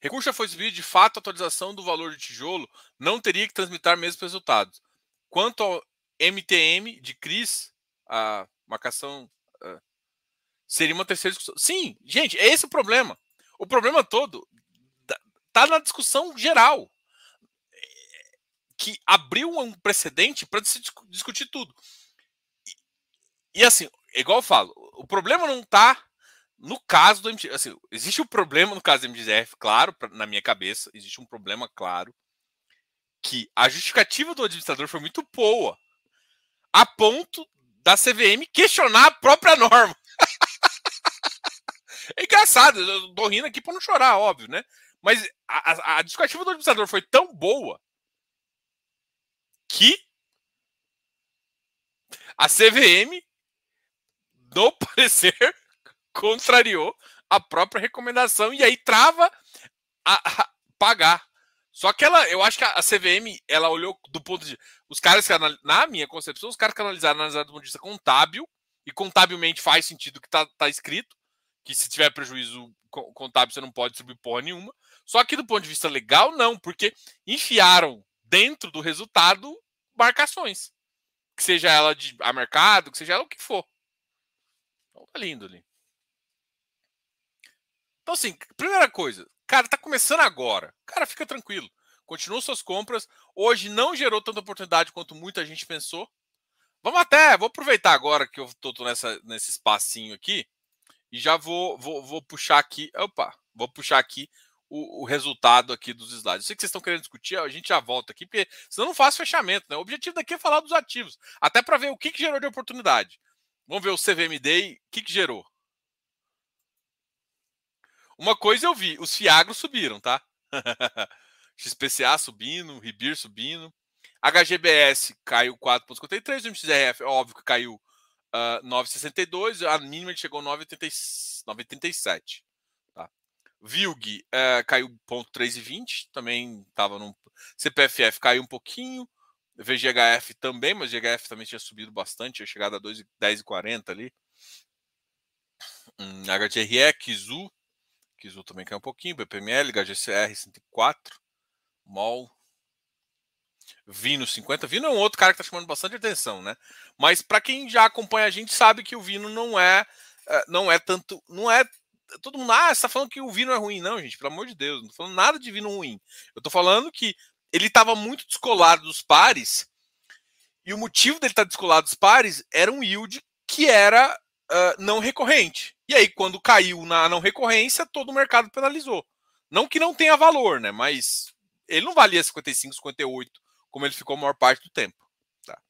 Recurso já foi exibido, de fato, a atualização do valor de tijolo não teria que transmitir mesmos resultados. Quanto ao MTM de CRIS, a marcação uh, seria uma terceira discussão. Sim, gente, é esse o problema. O problema todo está na discussão geral que abriu um precedente para se discutir tudo. E, e, assim, igual eu falo, o problema não está no caso do MTF. Assim, existe um problema no caso do MDF, claro, pra, na minha cabeça, existe um problema claro que a justificativa do administrador foi muito boa, a ponto da CVM questionar a própria norma. é engraçado, eu tô rindo aqui para não chorar, óbvio, né? Mas a, a, a justificativa do administrador foi tão boa que a CVM, no parecer, contrariou a própria recomendação e aí trava a, a pagar. Só que ela, eu acho que a, CVM, ela olhou do ponto de. Os caras que, na minha concepção, os caras que analisaram, analisaram do ponto de vista contábil, e contabilmente faz sentido que está tá escrito, que se tiver prejuízo contábil você não pode distribuir porra nenhuma. Só que do ponto de vista legal, não, porque enfiaram dentro do resultado marcações. Que seja ela de a mercado, que seja ela o que for. Então tá lindo ali. Então, assim, primeira coisa, Cara, tá começando agora. Cara, fica tranquilo. Continua suas compras. Hoje não gerou tanta oportunidade quanto muita gente pensou. Vamos até, vou aproveitar agora que eu tô, tô nessa, nesse espacinho aqui e já vou, vou, vou puxar aqui. Opa, vou puxar aqui o, o, resultado aqui dos slides. Eu sei que vocês estão querendo discutir, a gente já volta aqui, porque senão não faz fechamento. Né? O objetivo daqui é falar dos ativos, até para ver o que, que gerou de oportunidade. Vamos ver o CVMD, o que, que gerou. Uma coisa eu vi, os Fiagros subiram, tá? XPCA subindo, Ribir subindo. HGBS caiu 4,53, o MXRF, óbvio que caiu uh, 9,62, a mínima chegou a 9,87. Tá? VILG uh, caiu 0,320, também estava no CPFF caiu um pouquinho, VGHF também, mas o VGHF também tinha subido bastante, tinha chegado a 10,40 ali. Hum, HTRE, Kizu, Kizu também caiu um pouquinho, BPML, HGCR 104, MOL, Vino 50. Vino é um outro cara que está chamando bastante atenção, né? Mas para quem já acompanha a gente sabe que o Vino não é, é não é tanto, não é todo mundo, ah, você tá falando que o Vino é ruim, não, gente, pelo amor de Deus, não tô falando nada de Vino ruim. Eu tô falando que ele estava muito descolado dos pares. E o motivo dele estar tá descolado dos pares era um yield que era uh, não recorrente. E aí, quando caiu na não recorrência, todo o mercado penalizou. Não que não tenha valor, né? Mas ele não valia 55, 58 como ele ficou a maior parte do tempo. Tá?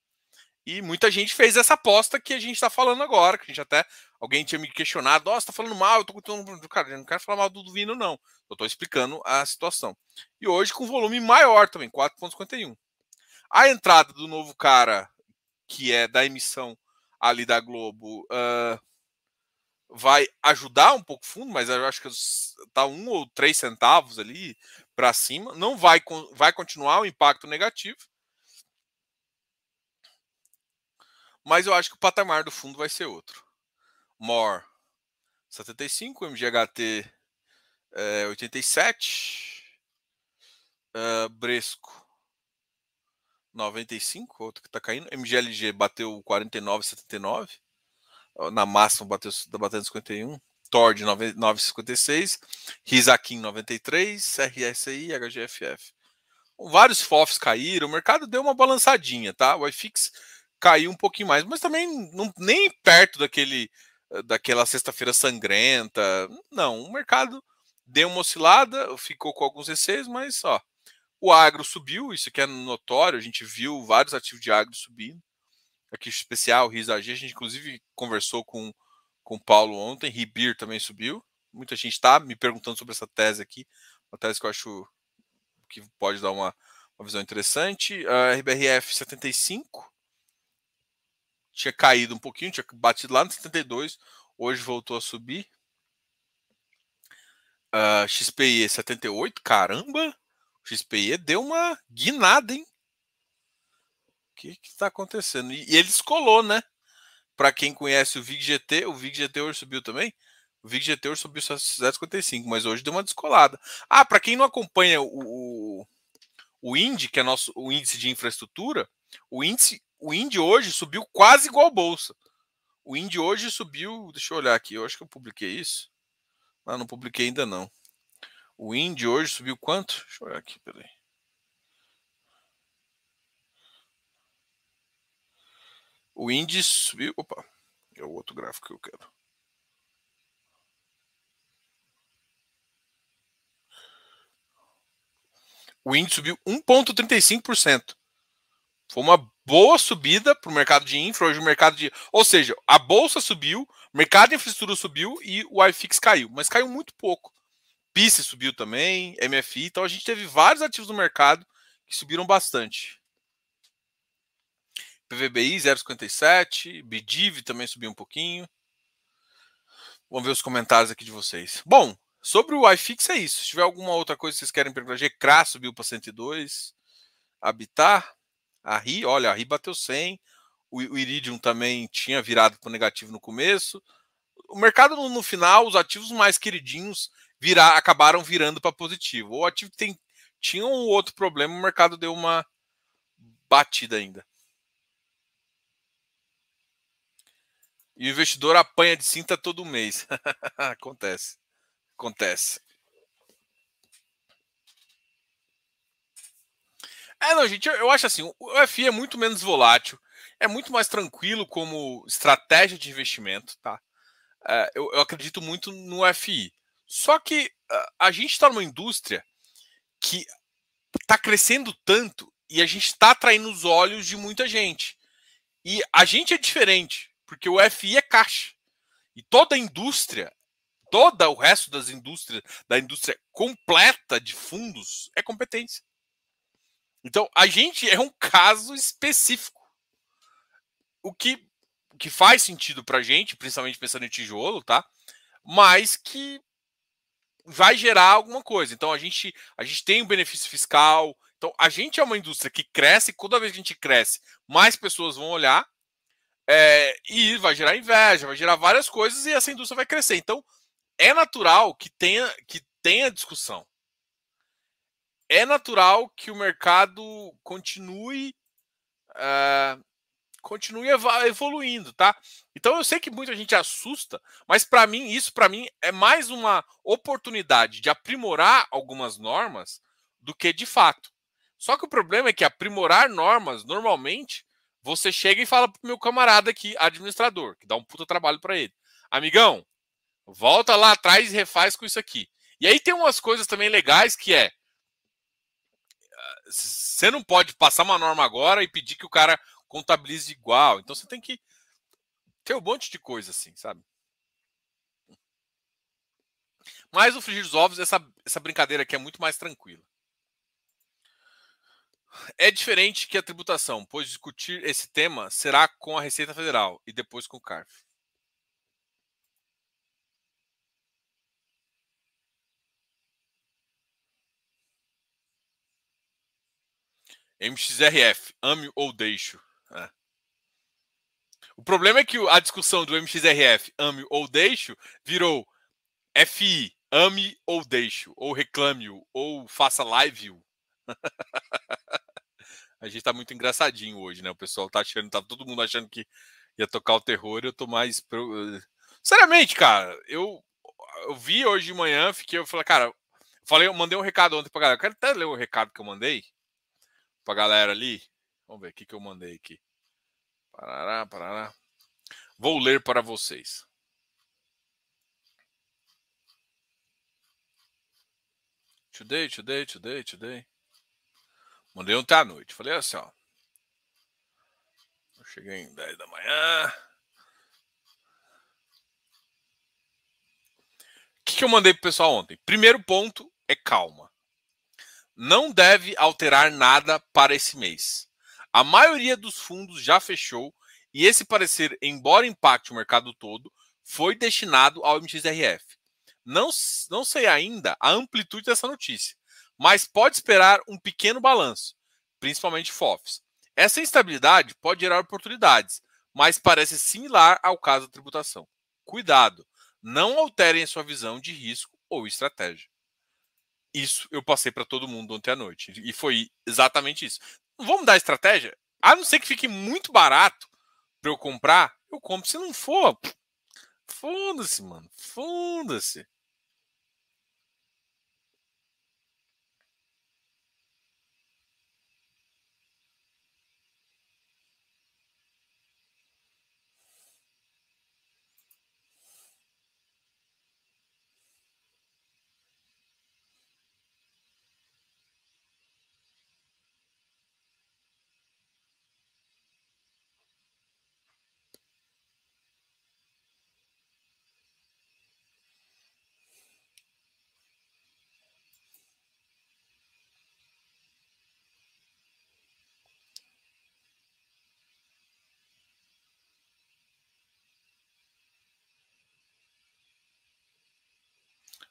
E muita gente fez essa aposta que a gente está falando agora, que a gente até. Alguém tinha me questionado, nossa, tá falando mal, eu tô contando. Cara, eu não quero falar mal do Vino, não. Eu estou explicando a situação. E hoje com volume maior também, 4,51. A entrada do novo cara, que é da emissão ali da Globo, uh, vai ajudar um pouco o fundo, mas eu acho que está um ou três centavos ali para cima. Não vai, vai continuar o impacto negativo. Mas eu acho que o patamar do fundo vai ser outro. MOR 75, MGHT é, 87, uh, Bresco 95, outro que está caindo. MGLG bateu 49,79. Na máxima bateu, batendo 51. Tord 956, Risakin 93, RSI, HGFF. Vários FOFs caíram, o mercado deu uma balançadinha, tá? O iFix caiu um pouquinho mais, mas também não, nem perto daquele daquela sexta-feira sangrenta. Não, o mercado deu uma oscilada, ficou com alguns receios, mas ó, o agro subiu, isso aqui é notório, a gente viu vários ativos de agro subindo. Aqui especial, RISAG, a gente inclusive conversou com com o Paulo ontem. Ribir também subiu. Muita gente está me perguntando sobre essa tese aqui. Uma tese que eu acho que pode dar uma, uma visão interessante. A RBRF 75 tinha caído um pouquinho, tinha batido lá no 72, hoje voltou a subir. Uh, XPE 78, caramba! XPE deu uma guinada, hein? O que está acontecendo? E, e ele descolou, né? para quem conhece o VIG GT, o VIG GT hoje subiu também. O VIG GT hoje subiu só 0,55, mas hoje deu uma descolada. Ah, para quem não acompanha o, o, o INDE, que é nosso, o índice de infraestrutura, o índice, o INDE hoje subiu quase igual a bolsa. O INDE hoje subiu, deixa eu olhar aqui, eu acho que eu publiquei isso. Ah, não publiquei ainda não. O INDE hoje subiu quanto? Deixa eu olhar aqui, peraí. O índice subiu. Opa, é o outro gráfico que eu quero. O índice subiu 1,35%. Foi uma boa subida para o mercado de infra. Hoje o mercado de. Ou seja, a bolsa subiu, o mercado de infraestrutura subiu e o iFix caiu. Mas caiu muito pouco. PIS subiu também, MFI. Então a gente teve vários ativos no mercado que subiram bastante. PVBI 0,57, BDIV também subiu um pouquinho. Vamos ver os comentários aqui de vocês. Bom, sobre o iFix é isso. Se tiver alguma outra coisa que vocês querem perguntar, GCRA subiu para 102, Habitar, a RI, olha, a RI bateu 100, o, o Iridium também tinha virado para negativo no começo. O mercado no, no final, os ativos mais queridinhos virar, acabaram virando para positivo. O ativo tem, tinha um outro problema, o mercado deu uma batida ainda. E o investidor apanha de cinta todo mês. Acontece. Acontece. É, não, gente, eu, eu acho assim, o FI é muito menos volátil, é muito mais tranquilo como estratégia de investimento, tá? É, eu, eu, acredito muito no FI. Só que a gente está numa indústria que está crescendo tanto e a gente está atraindo os olhos de muita gente. E a gente é diferente porque o FI é caixa. E toda a indústria, toda o resto das indústrias, da indústria completa de fundos, é competência. Então, a gente é um caso específico. O que, que faz sentido para a gente, principalmente pensando em tijolo, tá? Mas que vai gerar alguma coisa. Então, a gente, a gente tem um benefício fiscal. Então, a gente é uma indústria que cresce, toda vez que a gente cresce, mais pessoas vão olhar. É, e vai gerar inveja, vai gerar várias coisas e essa indústria vai crescer. Então, é natural que tenha, que tenha discussão é natural que o mercado continue uh, continue evoluindo, tá? Então eu sei que muita gente assusta, mas para mim isso para mim é mais uma oportunidade de aprimorar algumas normas do que de fato. Só que o problema é que aprimorar normas normalmente você chega e fala pro meu camarada aqui, administrador, que dá um puta trabalho para ele. Amigão, volta lá atrás e refaz com isso aqui. E aí tem umas coisas também legais que é você não pode passar uma norma agora e pedir que o cara contabilize igual. Então você tem que ter um monte de coisa assim, sabe? Mas o frigir dos ovos, essa, essa brincadeira aqui é muito mais tranquila. É diferente que a tributação, pois discutir esse tema será com a Receita Federal e depois com o CARF. MXRF, ame ou deixo. É. O problema é que a discussão do MXRF, ame ou deixo, virou FI, ame ou deixo, ou reclame-o, ou faça live-o. a gente tá muito engraçadinho hoje, né? O pessoal tá achando, tá todo mundo achando que ia tocar o terror, eu tô mais. Pro... Seriamente, cara, eu, eu vi hoje de manhã, fiquei, eu falei, cara, falei, eu mandei um recado ontem pra galera. Eu quero até ler o recado que eu mandei pra galera ali. Vamos ver o que, que eu mandei aqui. Parará, parará. Vou ler para vocês. Today, today, today, today. Mandei ontem à noite. Falei assim, ó. Cheguei em 10 da manhã. O que, que eu mandei pro pessoal ontem? Primeiro ponto é calma não deve alterar nada para esse mês. A maioria dos fundos já fechou e esse parecer, embora impacte o mercado todo, foi destinado ao MXRF. Não, não sei ainda a amplitude dessa notícia, mas pode esperar um pequeno balanço, principalmente FOFs. Essa instabilidade pode gerar oportunidades, mas parece similar ao caso da tributação. Cuidado, não alterem a sua visão de risco ou estratégia. Isso eu passei para todo mundo ontem à noite. E foi exatamente isso. Vamos dar estratégia? A não ser que fique muito barato para eu comprar, eu compro. Se não for, foda-se, mano. Foda-se.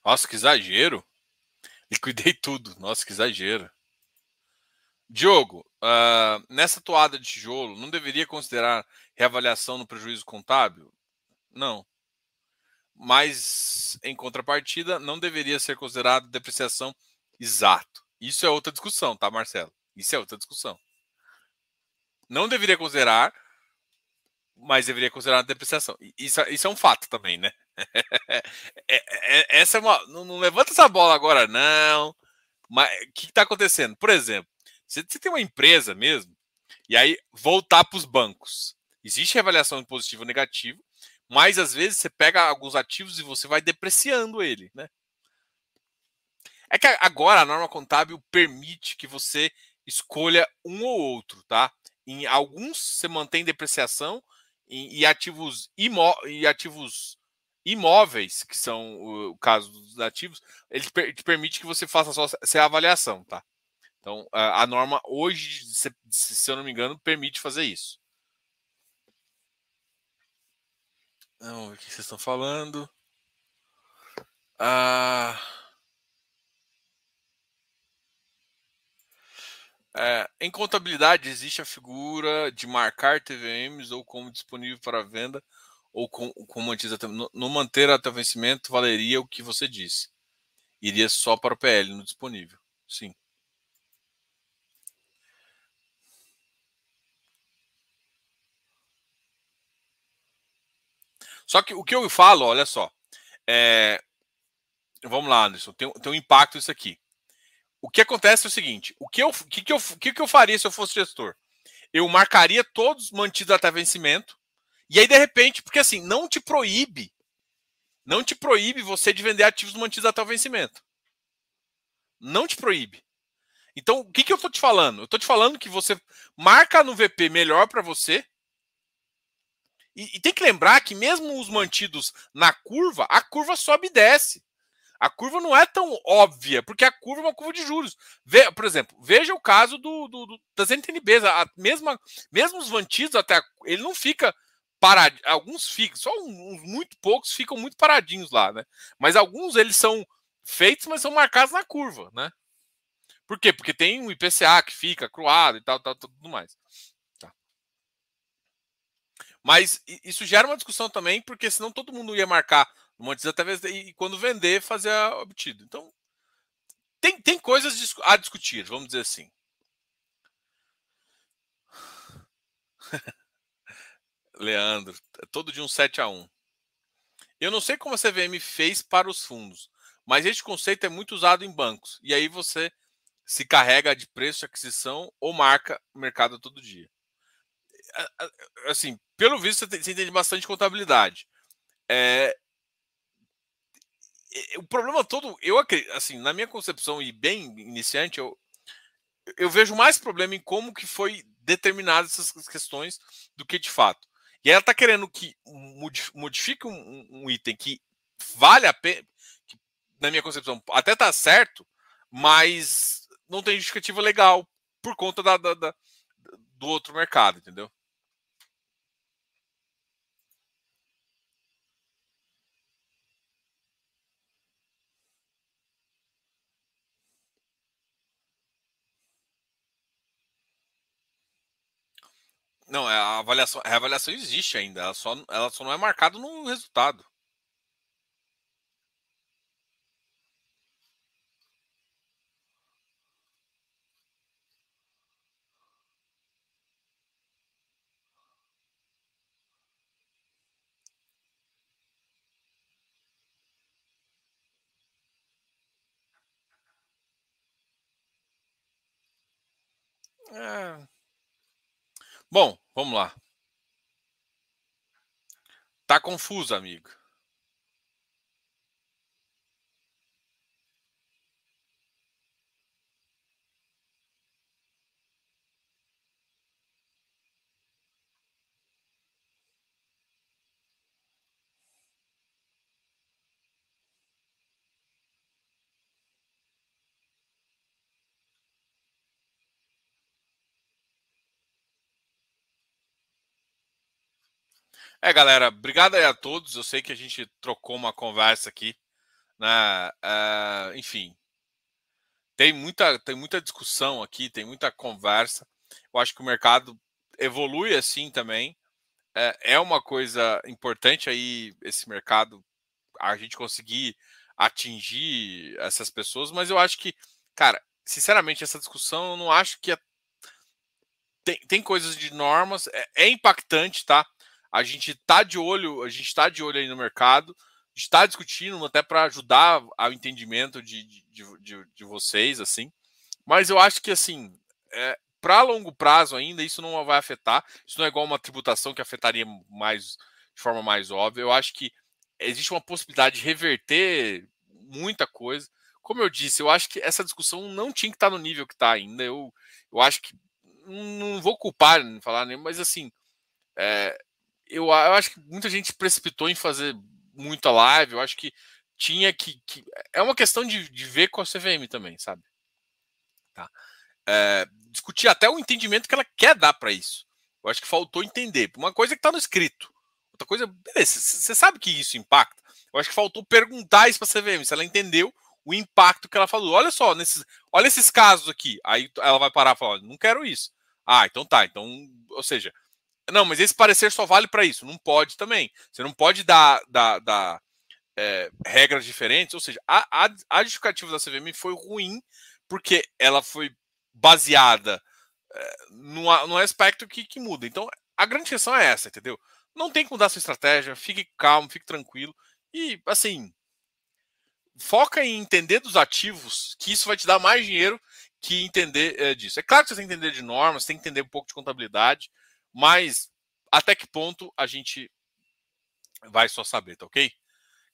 Nossa, que exagero. Liquidei tudo. Nossa, que exagero. Diogo, uh, nessa toada de tijolo, não deveria considerar reavaliação no prejuízo contábil? Não. Mas, em contrapartida, não deveria ser considerado depreciação exato. Isso é outra discussão, tá, Marcelo? Isso é outra discussão. Não deveria considerar, mas deveria considerar a depreciação. Isso, isso é um fato também, né? É, é, essa é uma. Não, não, levanta essa bola agora, não. Mas o que está acontecendo? Por exemplo, Você, você tem uma empresa mesmo, e aí voltar para os bancos. Existe avaliação positiva ou negativa, mas às vezes você pega alguns ativos e você vai depreciando ele, né? É que agora a norma contábil permite que você escolha um ou outro, tá? Em alguns você mantém depreciação e, e ativos, imó e ativos imóveis, que são o, caso dos ativos, ele te permite que você faça só essa avaliação, tá? Então, a, a norma hoje, se, se, eu não me engano, permite fazer isso. Ver o que vocês estão falando. Ah. É, em contabilidade existe a figura de marcar TVMs ou como disponível para venda ou com, com mantido no, manter até vencimento valeria o que você disse. Iria só para o PL no disponível. Sim. Só que o que eu falo, olha só, é... vamos lá, Anderson, tem, tem um impacto isso aqui. O que acontece é o seguinte: o que eu, que, que, eu, que, que eu faria se eu fosse gestor? Eu marcaria todos mantidos até vencimento, e aí, de repente, porque assim, não te proíbe, não te proíbe você de vender ativos mantidos até o vencimento. Não te proíbe. Então, o que, que eu estou te falando? Eu estou te falando que você marca no VP melhor para você. E, e, tem que lembrar que mesmo os mantidos na curva, a curva sobe e desce. A curva não é tão óbvia, porque a curva é uma curva de juros. Ve, por exemplo, veja o caso do, do, do das NTNBs. A mesma, mesmo os mantidos, até ele não fica parado. Alguns ficam, só uns muito poucos ficam muito paradinhos lá, né? Mas alguns eles são feitos, mas são marcados na curva, né? Por quê? Porque tem um IPCA que fica cruado e tal, tal, tudo mais. Tá. Mas isso gera uma discussão também, porque senão todo mundo ia marcar Montes até e quando vender, fazer a obtido. Então, tem, tem coisas a discutir, vamos dizer assim. Leandro, todo de um 7 a 1. Eu não sei como a CVM fez para os fundos, mas este conceito é muito usado em bancos. E aí você se carrega de preço aquisição ou marca o mercado todo dia. Assim, pelo visto, você entende bastante contabilidade. É, o problema todo, eu assim, na minha concepção e bem iniciante, eu, eu vejo mais problema em como que foi determinadas essas questões do que de fato. E ela está querendo que modifique um, um, item que vale a pena, que, na minha concepção, até está certo, mas não tem justificativa legal por conta da, da, da, do outro mercado, entendeu? Não, é, a avaliação, a avaliação existe ainda, ela só, ela só não é marcada no resultado. É. Bom, vamos lá. Tá confuso, amigo. É, galera, obrigado aí a todos. Eu sei que a gente trocou uma conversa aqui, né? Uh, enfim, tem muita, tem muita discussão aqui, tem muita conversa. Eu acho que o mercado evolui assim também. É, é uma coisa importante aí esse mercado, a gente conseguir atingir essas pessoas, mas eu acho que, cara, sinceramente, essa discussão eu não acho que é... tem, tem coisas de normas, é, é impactante, tá? A gente está de olho, a gente está de olho aí no mercado, está discutindo até para ajudar ao entendimento de, de, de, de, vocês, assim. Mas eu acho que assim é, para longo prazo ainda, isso não vai afetar. Isso não é igual uma tributação que afetaria mais de forma mais óbvia. Eu acho que existe uma possibilidade de reverter muita coisa. Como eu disse, eu acho que essa discussão não tinha que estar no nível que está ainda. Eu, eu acho que não vou culpar, não falar nem, mas assim, é, eu, eu acho que muita gente precipitou em fazer muita live. Eu acho que tinha que. que é uma questão de, de, ver com a CVM também, sabe? Tá. É, discutir até o entendimento que ela quer dar para isso. Eu acho que faltou entender. Uma coisa é que está no escrito. Outra coisa, beleza, você sabe que isso impacta. Eu acho que faltou perguntar isso para a CVM, se ela entendeu o impacto que ela falou. Olha só, nesses, olha esses casos aqui. Aí ela vai parar e falar: não quero isso. Ah, então tá. Então, ou seja, não, mas esse parecer só vale para isso. Não pode também. Você não pode dar, dar, dar é, regras diferentes. Ou seja, a, a, a justificativa da CVM foi ruim porque ela foi baseada é, no, no aspecto que, que muda. Então, a grande questão é essa, entendeu? Não tem que mudar sua estratégia, fique calmo, fique tranquilo. E, assim, foca em entender dos ativos, que isso vai te dar mais dinheiro que entender é, disso. É claro que você tem que entender de normas, tem que entender um pouco de contabilidade, mas até que ponto a gente vai só saber, tá ok?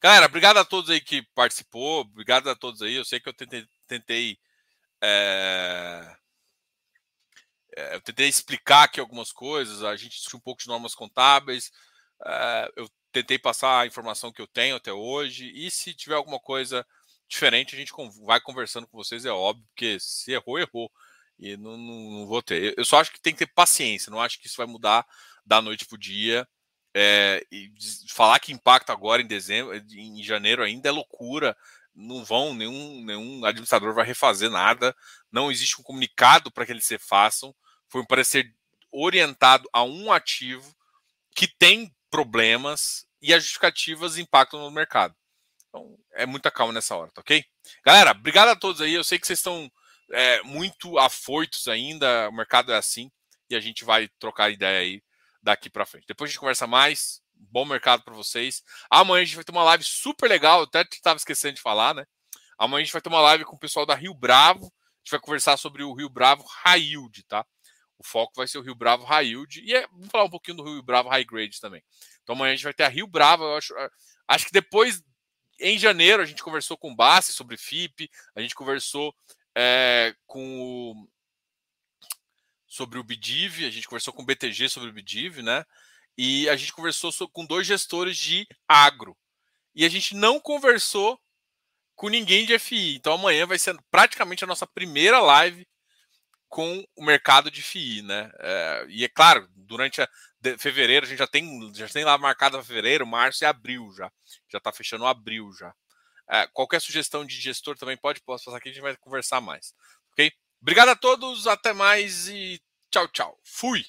Galera, obrigado a todos aí que participou, obrigado a todos aí. Eu sei que eu tentei, tentei é... eu tentei explicar aqui algumas coisas, a gente discutiu um pouco de normas contábeis, é... eu tentei passar a informação que eu tenho até hoje, e se tiver alguma coisa diferente, a gente vai conversando com vocês, é óbvio, porque se errou, errou. E não, não, não vou ter. Eu só acho que tem que ter paciência, não acho que isso vai mudar da noite para o dia. É, e falar que impacta agora em dezembro, em janeiro ainda é loucura. Não vão, nenhum, nenhum administrador vai refazer nada. Não existe um comunicado para que eles se façam. Foi um parecer orientado a um ativo que tem problemas e as justificativas impactam no mercado. Então, é muita calma nessa hora, tá ok? Galera, obrigado a todos aí. Eu sei que vocês estão é, muito afoitos ainda, o mercado é assim, e a gente vai trocar ideia aí daqui para frente. Depois a gente conversa mais. Bom mercado para vocês. Amanhã a gente vai ter uma live super legal, até estava esquecendo de falar, né? Amanhã a gente vai ter uma live com o pessoal da Rio Bravo. A gente vai conversar sobre o Rio Bravo High Yield, tá? O foco vai ser o Rio Bravo High Yield e é, vamos falar um pouquinho do Rio Bravo High Grade também. Então amanhã a gente vai ter a Rio Bravo. Eu acho, acho que depois, em janeiro, a gente conversou com o Bassi sobre FIP, a gente conversou é, com o, sobre o BDIV, a gente conversou com o BTG sobre o BDIV, né? E a gente conversou com dois gestores de agro. E a gente não conversou com ninguém de FI. Então amanhã vai ser praticamente a nossa primeira live com o mercado de FI, né? É, e é claro, durante a, de, fevereiro a gente já tem, já tem lá marcado fevereiro, março e abril já. Já está fechando abril já. É, qualquer sugestão de gestor também pode, posso passar aqui, a gente vai conversar mais. Ok? Obrigado a todos, até mais e tchau, tchau. Fui!